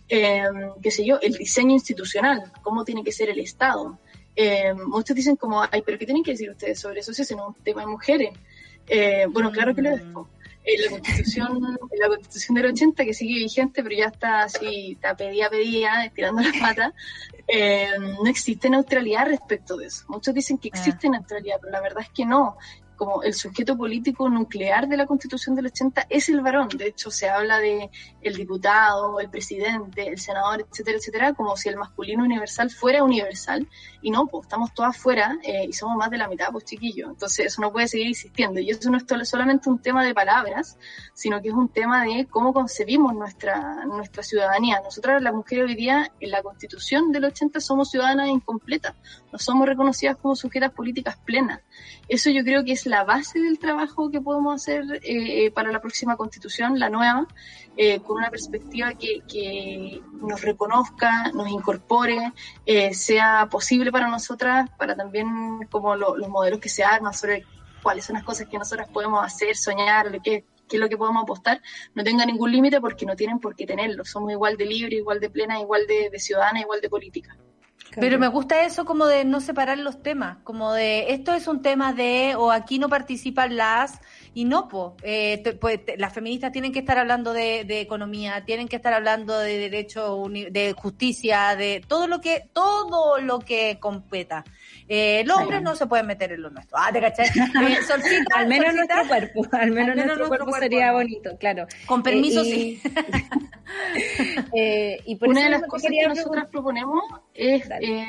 eh, qué sé yo, el diseño institucional, cómo tiene que ser el Estado, eh, muchos dicen como, ay, pero ¿qué tienen que decir ustedes sobre eso si es un tema de mujeres? Eh, bueno, claro que lo es. po. Eh, la constitución, la constitución del 80 que sigue vigente, pero ya está así, está pedía, pedía, estirando las patas, eh, no existe neutralidad respecto de eso. Muchos dicen que existe neutralidad, pero la verdad es que no. Como el sujeto político nuclear de la constitución del 80 es el varón. De hecho, se habla de el diputado, el presidente, el senador, etcétera, etcétera, como si el masculino universal fuera universal. Y no, pues estamos todas fuera eh, y somos más de la mitad, pues chiquillos. Entonces, eso no puede seguir existiendo. Y eso no es solamente un tema de palabras, sino que es un tema de cómo concebimos nuestra, nuestra ciudadanía. Nosotras, las mujeres, hoy día, en la constitución del 80, somos ciudadanas incompletas. No somos reconocidas como sujetas políticas plenas. Eso yo creo que es la base del trabajo que podemos hacer eh, para la próxima constitución, la nueva, eh, con una perspectiva que, nos reconozca, nos incorpore, eh, sea posible para nosotras, para también como lo- los modelos que se arman sobre cuáles son las cosas que nosotras podemos hacer, soñar, lo que, qué es lo que podemos apostar, no tenga ningún límite porque no tienen por qué tenerlo. Somos igual de libres, igual de plenas, igual de, de ciudadanas, igual de política. Pero me gusta eso como de no separar los temas, como de esto es un tema de o aquí no participan las y no, po, eh, te- pues, te- las feministas tienen que estar hablando de, de economía, tienen que estar hablando de derecho, de justicia, de todo lo que todo lo que competa. Eh, los hombres no se pueden meter en lo nuestro. Ah, te caché. <laughs> Eh, Solcita, al menos Solcita, nuestro cuerpo, al menos, menos nuestro, nuestro cuerpo, cuerpo, sería ¿no? bonito, claro. Con permiso, Eh, y- sí. <laughs> Eh, y por Una eso de las cosas que nosotras proponemos es eh,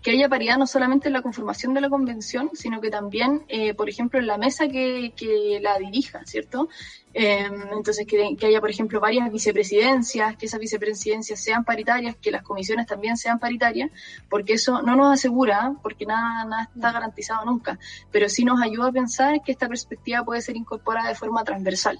que haya paridad no solamente en la conformación de la convención, sino que también, eh, por ejemplo, en la mesa que, que la dirija, ¿cierto? Eh, entonces, que, que haya, por ejemplo, varias vicepresidencias, que esas vicepresidencias sean paritarias, que las comisiones también sean paritarias, porque eso no nos asegura, porque nada, nada está garantizado nunca, pero sí nos ayuda a pensar que esta perspectiva puede ser incorporada de forma transversal.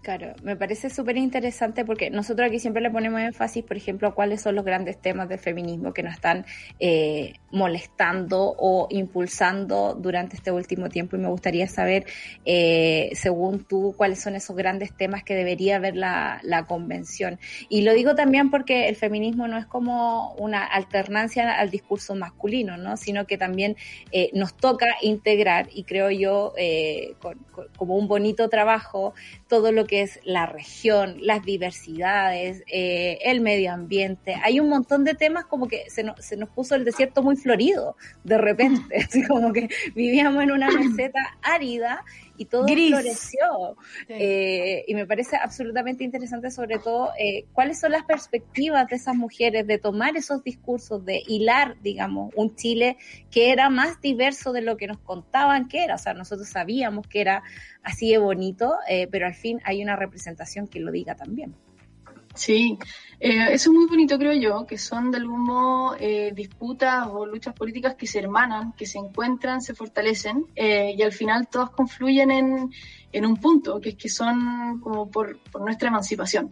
Claro, me parece súper interesante porque nosotros aquí siempre le ponemos énfasis, por ejemplo, a cuáles son los grandes temas del feminismo que nos están eh, molestando o impulsando durante este último tiempo y me gustaría saber, eh, según tú, cuáles son esos grandes temas que debería ver la, convención. Y lo digo también porque el feminismo no es como una alternancia al discurso masculino, ¿no? sino que también eh, nos toca integrar y creo yo eh, con, con, como un bonito trabajo todo lo que es la región, las diversidades, eh, el medio ambiente. Hay un montón de temas como que se se nos puso el desierto muy florido de repente, <laughs> así como que vivíamos en una meseta árida y todo Gris. floreció. Sí. Eh, y me parece absolutamente interesante, sobre todo, eh, cuáles son las perspectivas de esas mujeres de tomar esos discursos, de hilar, digamos, un Chile que era más diverso de lo que nos contaban que era. O sea, nosotros sabíamos que era así de bonito, eh, pero al fin hay una representación que lo diga también. Sí, eh, eso es muy bonito, creo yo, que son de algún modo eh, disputas o luchas políticas que se hermanan, que se encuentran, se fortalecen eh, y al final todas confluyen en, en, un punto, que es que son como por, por nuestra emancipación.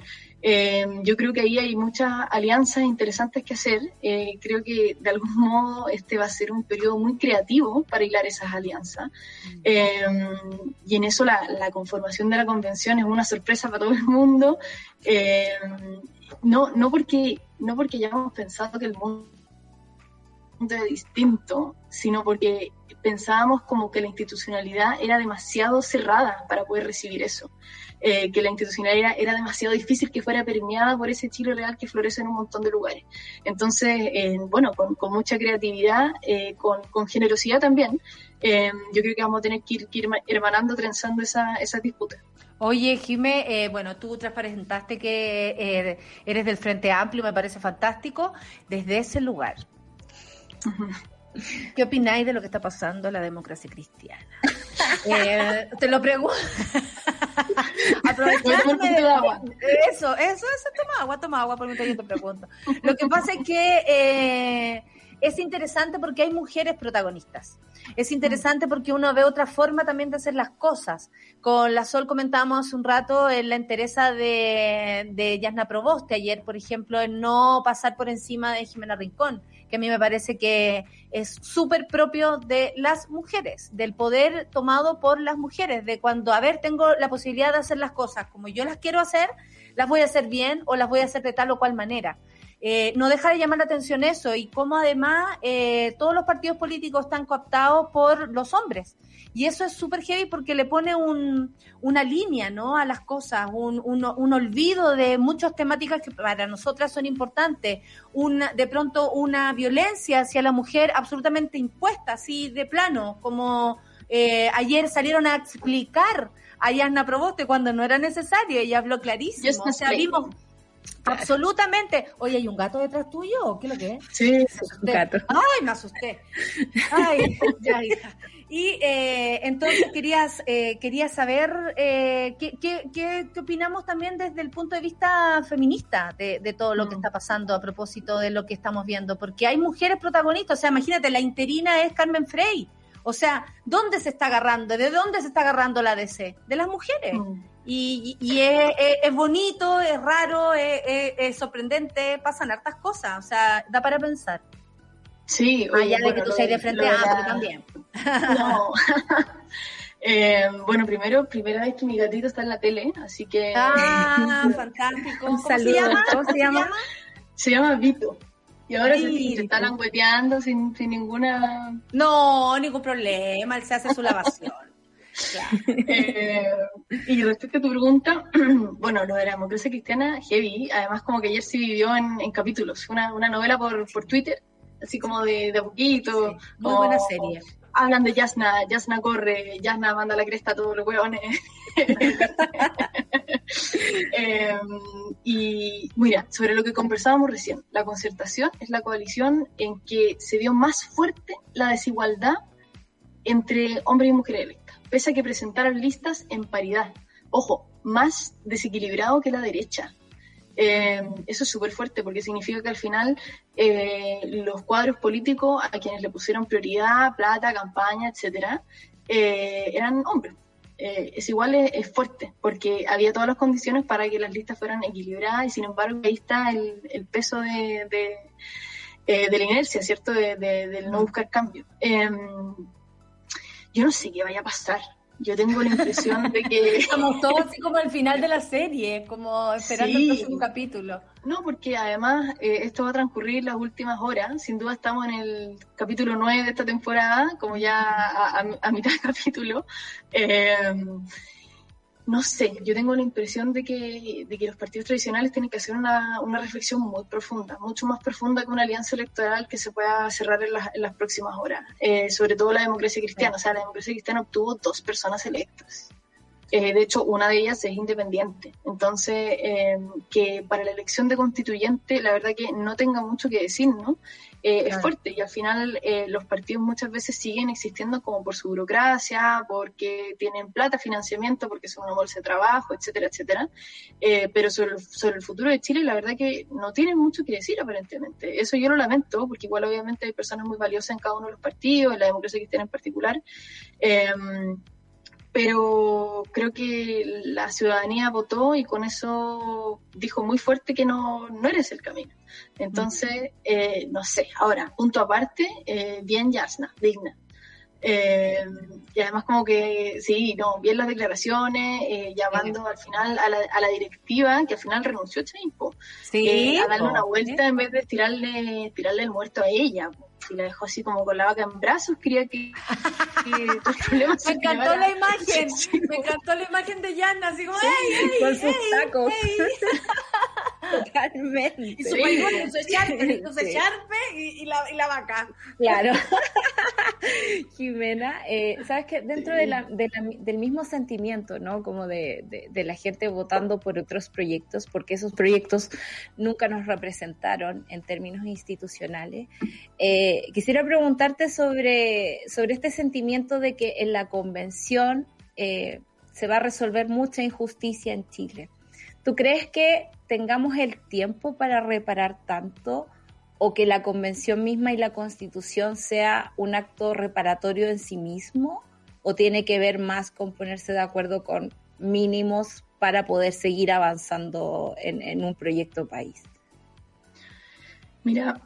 Eh, yo creo que ahí hay muchas alianzas interesantes que hacer. Eh, creo que de algún <laughs> modo este va a ser un periodo muy creativo para hilar esas alianzas. Eh, y en eso la, la, conformación de la convención es una sorpresa para todo el mundo. Eh, no, no, porque, no porque hayamos pensado que el mundo es distinto, sino porque pensábamos como que la institucionalidad era demasiado cerrada para poder recibir eso. Eh, que la institucionalidad era, era, demasiado difícil que fuera permeada por ese Chile real que florece en un montón de lugares. Entonces, eh, bueno, con, con, mucha creatividad, eh, con, con, generosidad también, eh, yo creo que vamos a tener que ir, que ir hermanando, trenzando esa, esa disputa. Oye, Jime, eh, bueno, tú transparentaste que eh, eres del Frente Amplio, me parece fantástico, desde ese lugar. Uh -huh. ¿Qué opináis de lo que está pasando en la democracia cristiana? eh, te lo pregunto. <laughs> Aprovechándome de. Eso, eso, eso, toma agua, toma agua, por mientras yo te pregunto. Lo que pasa es que eh, es interesante porque hay mujeres protagonistas. Es interesante porque uno ve otra forma también de hacer las cosas. Con la Sol comentábamos hace un rato en la interesa de, de Yasna Proboste ayer, por ejemplo, en no pasar por encima de Jimena Rincón, que a mí me parece que es súper propio de las mujeres, del poder tomado por las mujeres, de cuando, a ver, tengo la posibilidad de hacer las cosas como yo las quiero hacer, las voy a hacer bien o las voy a hacer de tal o cual manera. Eh, no deja de llamar la atención eso y cómo además eh, todos los partidos políticos están cooptados por los hombres. Y eso es súper heavy porque le pone un, una línea ¿no? a las cosas, un, un, un, olvido de muchas temáticas que para nosotras son importantes. Una, de pronto una violencia hacia la mujer absolutamente impuesta, así de plano, como eh, ayer salieron a explicar a Yasna Proboste cuando no era necesario, ella habló clarísimo. O sea, vimos Absolutamente. Oye, ¿hay un gato detrás tuyo? ¿Qué es lo que es? Sí, un gato. Ay, me asusté. Ay, ya, hija. Y eh, entonces querías, eh, quería saber eh, ¿qué, qué, qué, qué, opinamos también desde el punto de vista feminista de, de todo lo mm. que está pasando a propósito de lo que estamos viendo, porque hay mujeres protagonistas, o sea, imagínate, la interina es Carmen Frey. O sea, ¿dónde se está agarrando? ¿De dónde se está agarrando la DC? De las mujeres. Mm. Y, y, es, es, es, bonito, es raro, es, es, sorprendente, pasan hartas cosas, o sea, da para pensar. Sí, oye, allá bueno, de que tú seas de frente a la... también. No. <laughs> <laughs> eh, bueno, primero, primera vez que mi gatito está en la tele, así que. Ah, <laughs> fantástico. Se llama? ¿Cómo se llama? Se llama Vito. Y ahora sí. se, se está langueteando sin, sin ninguna. No, ningún problema, él se hace su lavación. Claro. <laughs> Eh, y respecto a tu pregunta, <clears throat> bueno, lo de la democracia cristiana, heavy, además como que ayer sí vivió en, en capítulos, una, una novela por, por Twitter, así como de, de a poquito. Sí, muy o, buena serie. Hablan de Yasna, Yasna corre, Yasna manda la cresta a todos los hueones. <laughs> eh, y mira, sobre lo que conversábamos recién, la concertación es la coalición en que se vio más fuerte la desigualdad entre hombres y mujeres pese a que presentaron listas en paridad. Ojo, más desequilibrado que la derecha. Eh, eso es súper fuerte porque significa que al final eh, los cuadros políticos a quienes le pusieron prioridad, plata, campaña, etcétera, eh, eran hombres. es igual es, es, fuerte, porque había todas las condiciones para que las listas fueran equilibradas y sin embargo ahí está el, el peso de, de, de, la inercia, ¿cierto? De, del no buscar cambio. Yo no sé qué vaya a pasar. Yo tengo la impresión de que... <laughs> Estamos todos así como al final de la serie, como esperando sí. el próximo capítulo. No, porque además eh, esto va a transcurrir las últimas horas. Sin duda estamos en el capítulo 9 de esta temporada, como ya a, a, a mitad del <laughs> capítulo. Eh, no sé, yo tengo la impresión de que, de que los partidos tradicionales tienen que hacer una, una, reflexión muy profunda, mucho más profunda que una alianza electoral que se pueda cerrar en las, en las próximas horas. Eh, sobre todo la democracia cristiana. O sea, la democracia cristiana obtuvo dos personas electas. Eh, de hecho, una de ellas es independiente. Entonces, eh, que para la elección de constituyente, la verdad que no tenga mucho que decir, ¿no? Eh, claro. Es fuerte y al final eh, los partidos muchas veces siguen existiendo como por su burocracia, porque tienen plata, financiamiento, porque son una bolsa de trabajo, etcétera, etcétera. Eh, pero sobre sobre el futuro de Chile, la verdad que no tienen mucho que decir aparentemente. Eso yo lo lamento, porque igual obviamente hay personas muy valiosas en cada uno de los partidos, en la democracia cristiana en particular pero creo que la ciudadanía votó y con eso dijo muy fuerte que no, no eres el camino. Entonces, eh, no sé, ahora, punto aparte, eh, bien Yasna, digna. Eh, y además como que, sí, no, bien las declaraciones, eh, llamando al final a la, a la, directiva, que al final renunció Chaimpo, sí, a darle una vuelta en vez de tirarle, tirarle el muerto a ella y la dejó así como con la vaca en brazos, quería que... que <laughs> me encantó la imagen, sí, sí. me encantó la imagen de Yana, así como, sí, ¡ey, Con sus ey, tacos. <laughs> Totalmente. Y su pañuelo, su echarpe, su echarpe y, y, la, y la vaca. Claro. <laughs> Jimena, eh, sabes que dentro de la, de la, del mismo sentimiento, ¿no? Como de, de, de, la gente votando por otros proyectos, porque esos proyectos nunca nos representaron en términos institucionales, eh, quisiera preguntarte sobre, sobre este sentimiento de que en la convención eh, se va a resolver mucha injusticia en Chile. ¿Tú crees que tengamos el tiempo para reparar tanto o que la convención misma y la constitución sea un acto reparatorio en sí mismo o tiene que ver más con ponerse de acuerdo con mínimos para poder seguir avanzando en, en un proyecto país? Mira,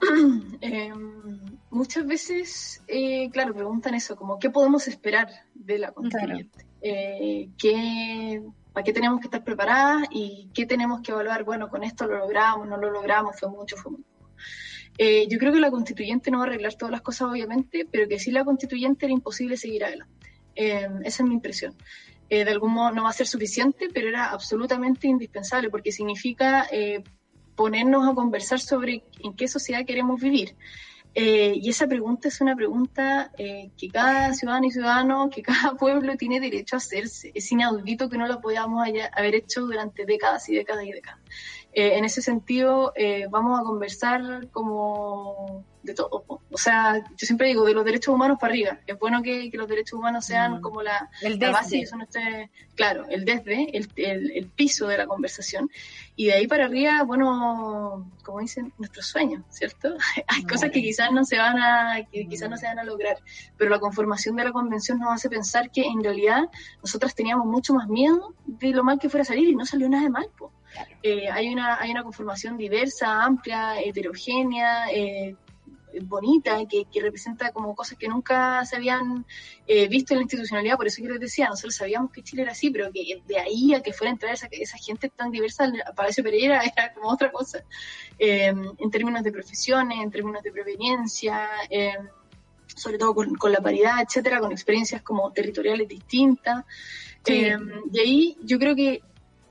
eh, <clears throat> muchas veces, eh, claro, preguntan eso, como qué podemos esperar de la constituyente, claro. eh, ¿qué, para qué tenemos que estar preparadas y qué tenemos que evaluar, bueno, con esto lo logramos, no lo logramos, fue mucho, fue poco. Eh, yo creo que la constituyente no va a arreglar todas las cosas, obviamente, pero que sí la constituyente era imposible seguir adelante. Eh, esa es mi impresión. Eh, de algún modo no va a ser suficiente, pero era absolutamente indispensable porque significa ponernos a conversar sobre en qué sociedad queremos vivir. Eh, y esa pregunta es una pregunta eh, que cada ciudadano y ciudadano, que cada <laughs> pueblo tiene derecho a hacerse. Es inaudito que no lo podamos haber hecho durante décadas y décadas y décadas. Eh, en ese sentido, vamos a conversar como de todo. O sea, yo siempre digo, de los derechos humanos para arriba. Es bueno que, que los derechos humanos sean mm. como la, la base y eso no esté, claro, el desde, el, el, el, piso de la conversación. Y de ahí para arriba, bueno, como dicen, nuestros sueños, ¿cierto? <laughs> Hay cosas que quizás no se van a, que quizás no se van a lograr, pero la conformación de la convención nos hace pensar que en realidad nosotras teníamos mucho más miedo de lo mal que fuera a salir y no salió nada de mal, pues. Eh, hay, una, hay una conformación diversa, amplia, heterogénea, eh, bonita, que, que, representa como cosas que nunca se habían eh, visto en la institucionalidad, por eso yo les decía, nosotros sabíamos que Chile era así, pero que de ahí a que fuera a entrar esa, esa gente tan diversa, Palacio Pereira <laughs> era como otra cosa, eh, en términos de profesiones, en términos de preveniencia, eh, sobre todo con, con, la paridad, etcétera, con experiencias como territoriales distintas. Sí. y ahí yo creo que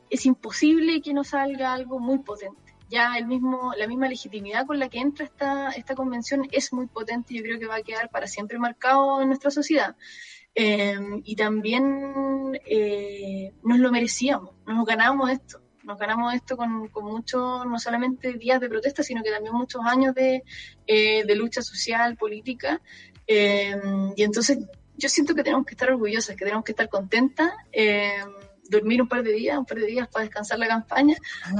es imposible que no salga algo muy potente ya el mismo, la misma legitimidad con la que entra esta, esta convención es muy potente y yo creo que va a quedar para siempre marcado en nuestra sociedad. Eh, y también eh, nos lo merecíamos, nos ganamos esto, nos ganamos esto con, con muchos, no solamente días de protesta, sino que también muchos años de, eh, de lucha social, política. y entonces yo siento que tenemos que estar orgullosas, que tenemos que estar contentas dormir un par de días, un par de días para descansar la campaña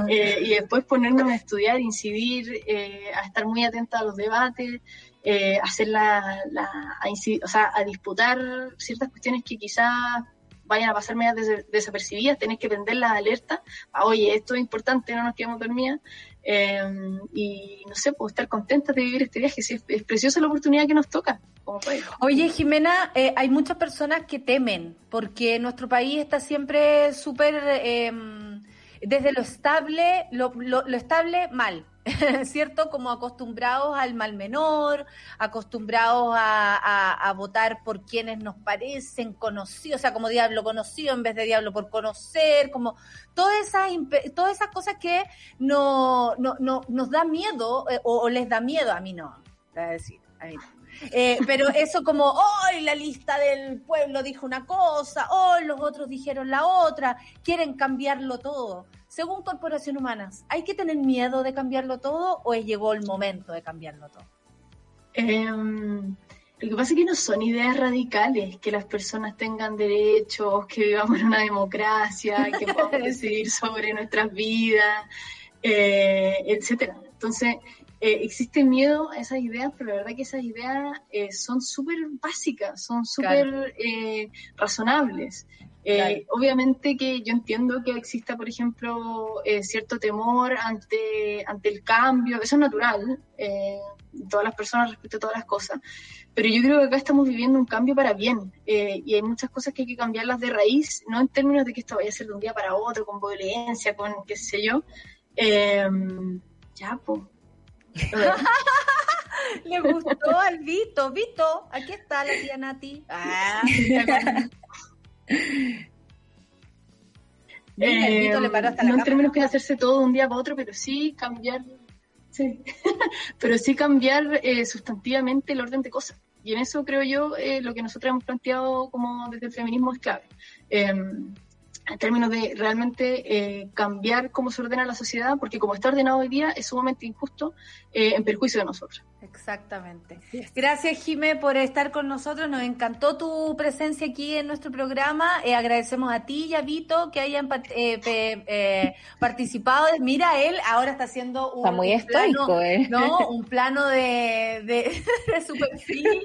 eh, y después ponernos a estudiar, incidir, eh, a estar muy atenta a los debates, eh, hacer la, la a, incidir, o sea, a disputar ciertas cuestiones que quizás vayan a pasar medias des- desapercibidas, tenés que prender las alertas, ah, oye, esto es importante, no nos quedemos dormidas, eh, y no sé, pues estar contentas de vivir este viaje, sí, es, preciosa la oportunidad que nos toca como país. Oye, Jimena, eh, hay muchas personas que temen porque nuestro país está siempre súper, eh, desde lo estable, lo, lo- lo estable mal, <laughs> ¿cierto? Como acostumbrados al mal menor, acostumbrados a, a- votar por quienes nos parecen conocidos, o sea, como diablo conocido en vez de diablo por conocer, como todas esas, todas esas cosas que no, no, no- nos da miedo eh, o, o les da miedo, a mí no, a decir, a mí no. Eh, pero eso como, hoy la lista del pueblo dijo una cosa, hoy los otros dijeron la otra, quieren cambiarlo todo. Según Corporación Humanas, ¿hay que tener miedo de cambiarlo todo o llegó el momento de cambiarlo todo? Em, lo que pasa es que no son ideas radicales, que las personas tengan derechos, que vivamos en una democracia, que podamos <laughs> decidir sobre nuestras vidas, eh, etcétera. Entonces, eh, existe miedo a esas ideas, pero la verdad que esas ideas eh, son súper básicas, son súper eh, razonables. Eh, Claro. Obviamente que yo entiendo que exista, por ejemplo, eh, cierto temor ante, ante el cambio, eso es natural, eh, todas las personas respecto a todas las cosas, pero yo creo que acá estamos viviendo un cambio para bien eh, y hay muchas cosas que hay que cambiarlas de raíz, no en términos de que esto vaya a ser de un día para otro, con violencia, con qué sé yo. Eh, ya, pues. <laughs> Le gustó al Vito. Vito, aquí está la tía Nati. Ah, Mira, el Vito le paró hasta la no en términos que hacerse todo de un día para otro, pero sí cambiar, sí, <laughs> pero sí cambiar eh, sustantivamente el orden de cosas. Y en eso creo yo eh, lo que nosotros hemos planteado como desde el feminismo es clave. En términos de realmente eh, cambiar cómo se ordena la sociedad, porque como está ordenado hoy día es sumamente injusto eh, en perjuicio de nosotros. Exactamente. Gracias, Jimé, por estar con nosotros. Nos encantó tu presencia aquí en nuestro programa. Eh, agradecemos a ti y a Vito que hayan eh, pe- eh, participado. Mira, él ahora está haciendo un, Está muy un estoico, plano, ¿eh? ¿no? <laughs> Un plano de, de, <laughs> de su perfil.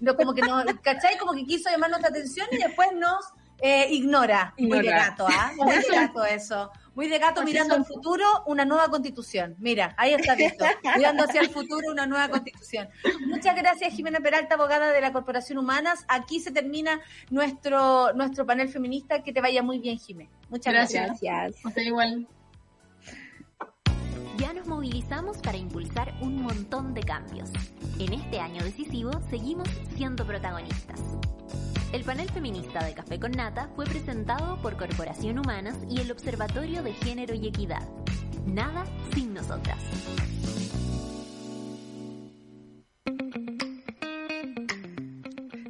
No, como que no, ¿cachai? Como que quiso llamar nuestra atención y después nos eh, ignora. Muy de gato, ¿ah? <laughs> Muy de gato eso. Muy de gato Así mirando son. al futuro, una nueva constitución. Mira, ahí está visto. Mirando hacia el futuro, una nueva constitución. Muchas gracias, Jimena Peralta, abogada de la Corporación Humanas. Aquí se termina nuestro, nuestro panel feminista. Que te vaya muy bien, Jimé. Muchas gracias. Gracias. Sea, igual. Ya nos movilizamos para impulsar un montón de cambios. En este año decisivo seguimos siendo protagonistas. El panel feminista de Café con Nata fue presentado por Corporación Humanas y el Observatorio de Género y Equidad. Nada sin nosotras.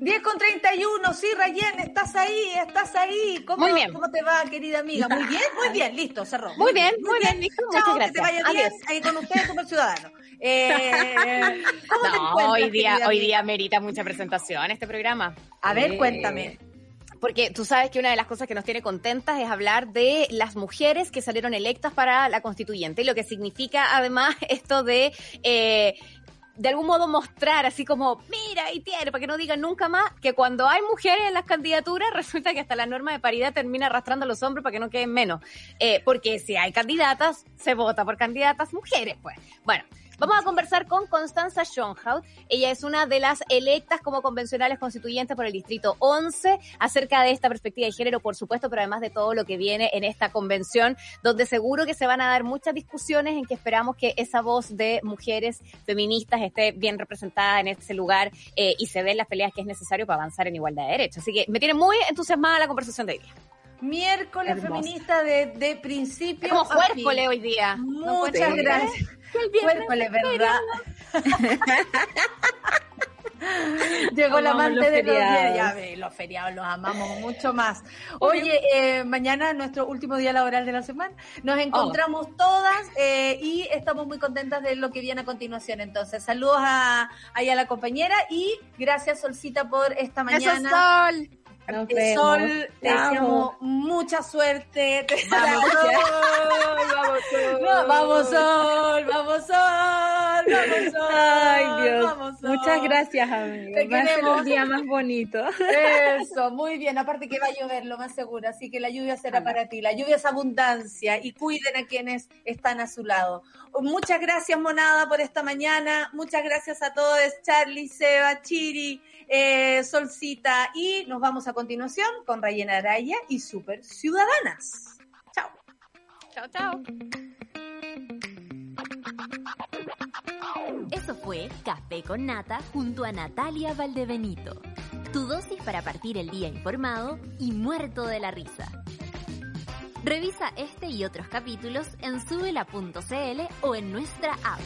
10 con 31, sí, Rayen, estás ahí, estás ahí. ¿Cómo, Muy bien. ¿Cómo te va, querida amiga? Muy bien, muy bien, listo, cerró. Muy bien, muy bien, listo, muchas Chao, gracias. que te vaya bien, Adiós. ahí con ustedes, Super Ciudadano. Eh, <laughs> ¿Cómo te No, hoy día, querida hoy día merita mucha presentación este programa. A ver, Eh, cuéntame. Porque tú sabes que una de las cosas que nos tiene contentas es hablar de las mujeres que salieron electas para la constituyente, y lo que significa además <laughs> esto de... eh, de algún modo mostrar así como, mira, ahí tiene, para que no digan nunca más, que cuando hay mujeres en las candidaturas, <laughs> resulta que hasta la norma de paridad termina arrastrando a los hombres para que no queden menos. Eh, porque si hay candidatas, se vota por candidatas mujeres, pues. Bueno, vamos a conversar con Constanza Schonhaut. Ella es una de las electas como convencionales constituyentes por el Distrito 11, acerca de esta perspectiva de género, por supuesto, pero además de todo lo que viene en esta convención, donde seguro que se van a dar muchas discusiones en que esperamos que esa voz de mujeres feministas esté bien representada en este lugar eh, y se den las peleas que es necesario para avanzar en igualdad de derechos. Así que me tiene muy entusiasmada la conversación de hoy. Miércoles Hermoso. feminista de, de principio. Como a fin. juércole hoy día. ¿No Muchas encuentras? gracias. Juércoles, ¿verdad? <laughs> Llegó la amante los de los días. feriados. Ya ve, los feriados los amamos mucho más. Oye, eh, mañana nuestro último día laboral de la semana. Nos encontramos todas eh, y estamos muy contentas de lo que viene a continuación. Entonces, saludos a, ahí a la compañera y gracias, Solcita, por esta mañana. Eso, Sol. Sol, te deseamos mucha suerte. <laughs> Vamos, Sol, vamos, Sol. Vamos, Sol, vamos, Sol. Ay, Dios. vamos hoy. Muchas gracias, amiga. Te Va a ser queremos. el día más bonito. Eso, muy bien. Aparte que va a llover, lo más seguro. Así que la lluvia será para ti. La lluvia es abundancia y cuiden a quienes están a su lado. Muchas gracias, Monada, por esta mañana. Muchas gracias a todos, Charlie, Seba, Chiri, eh, Solcita. Y nos vamos a continuación con Rayena Araya y Super Ciudadanas. Chao. Chao, chao. Eso fue Café con Nata junto a Natalia Valdebenito. Tu dosis para partir el día informado y muerto de la risa. Revisa este y otros capítulos en subela.cl o en nuestra app.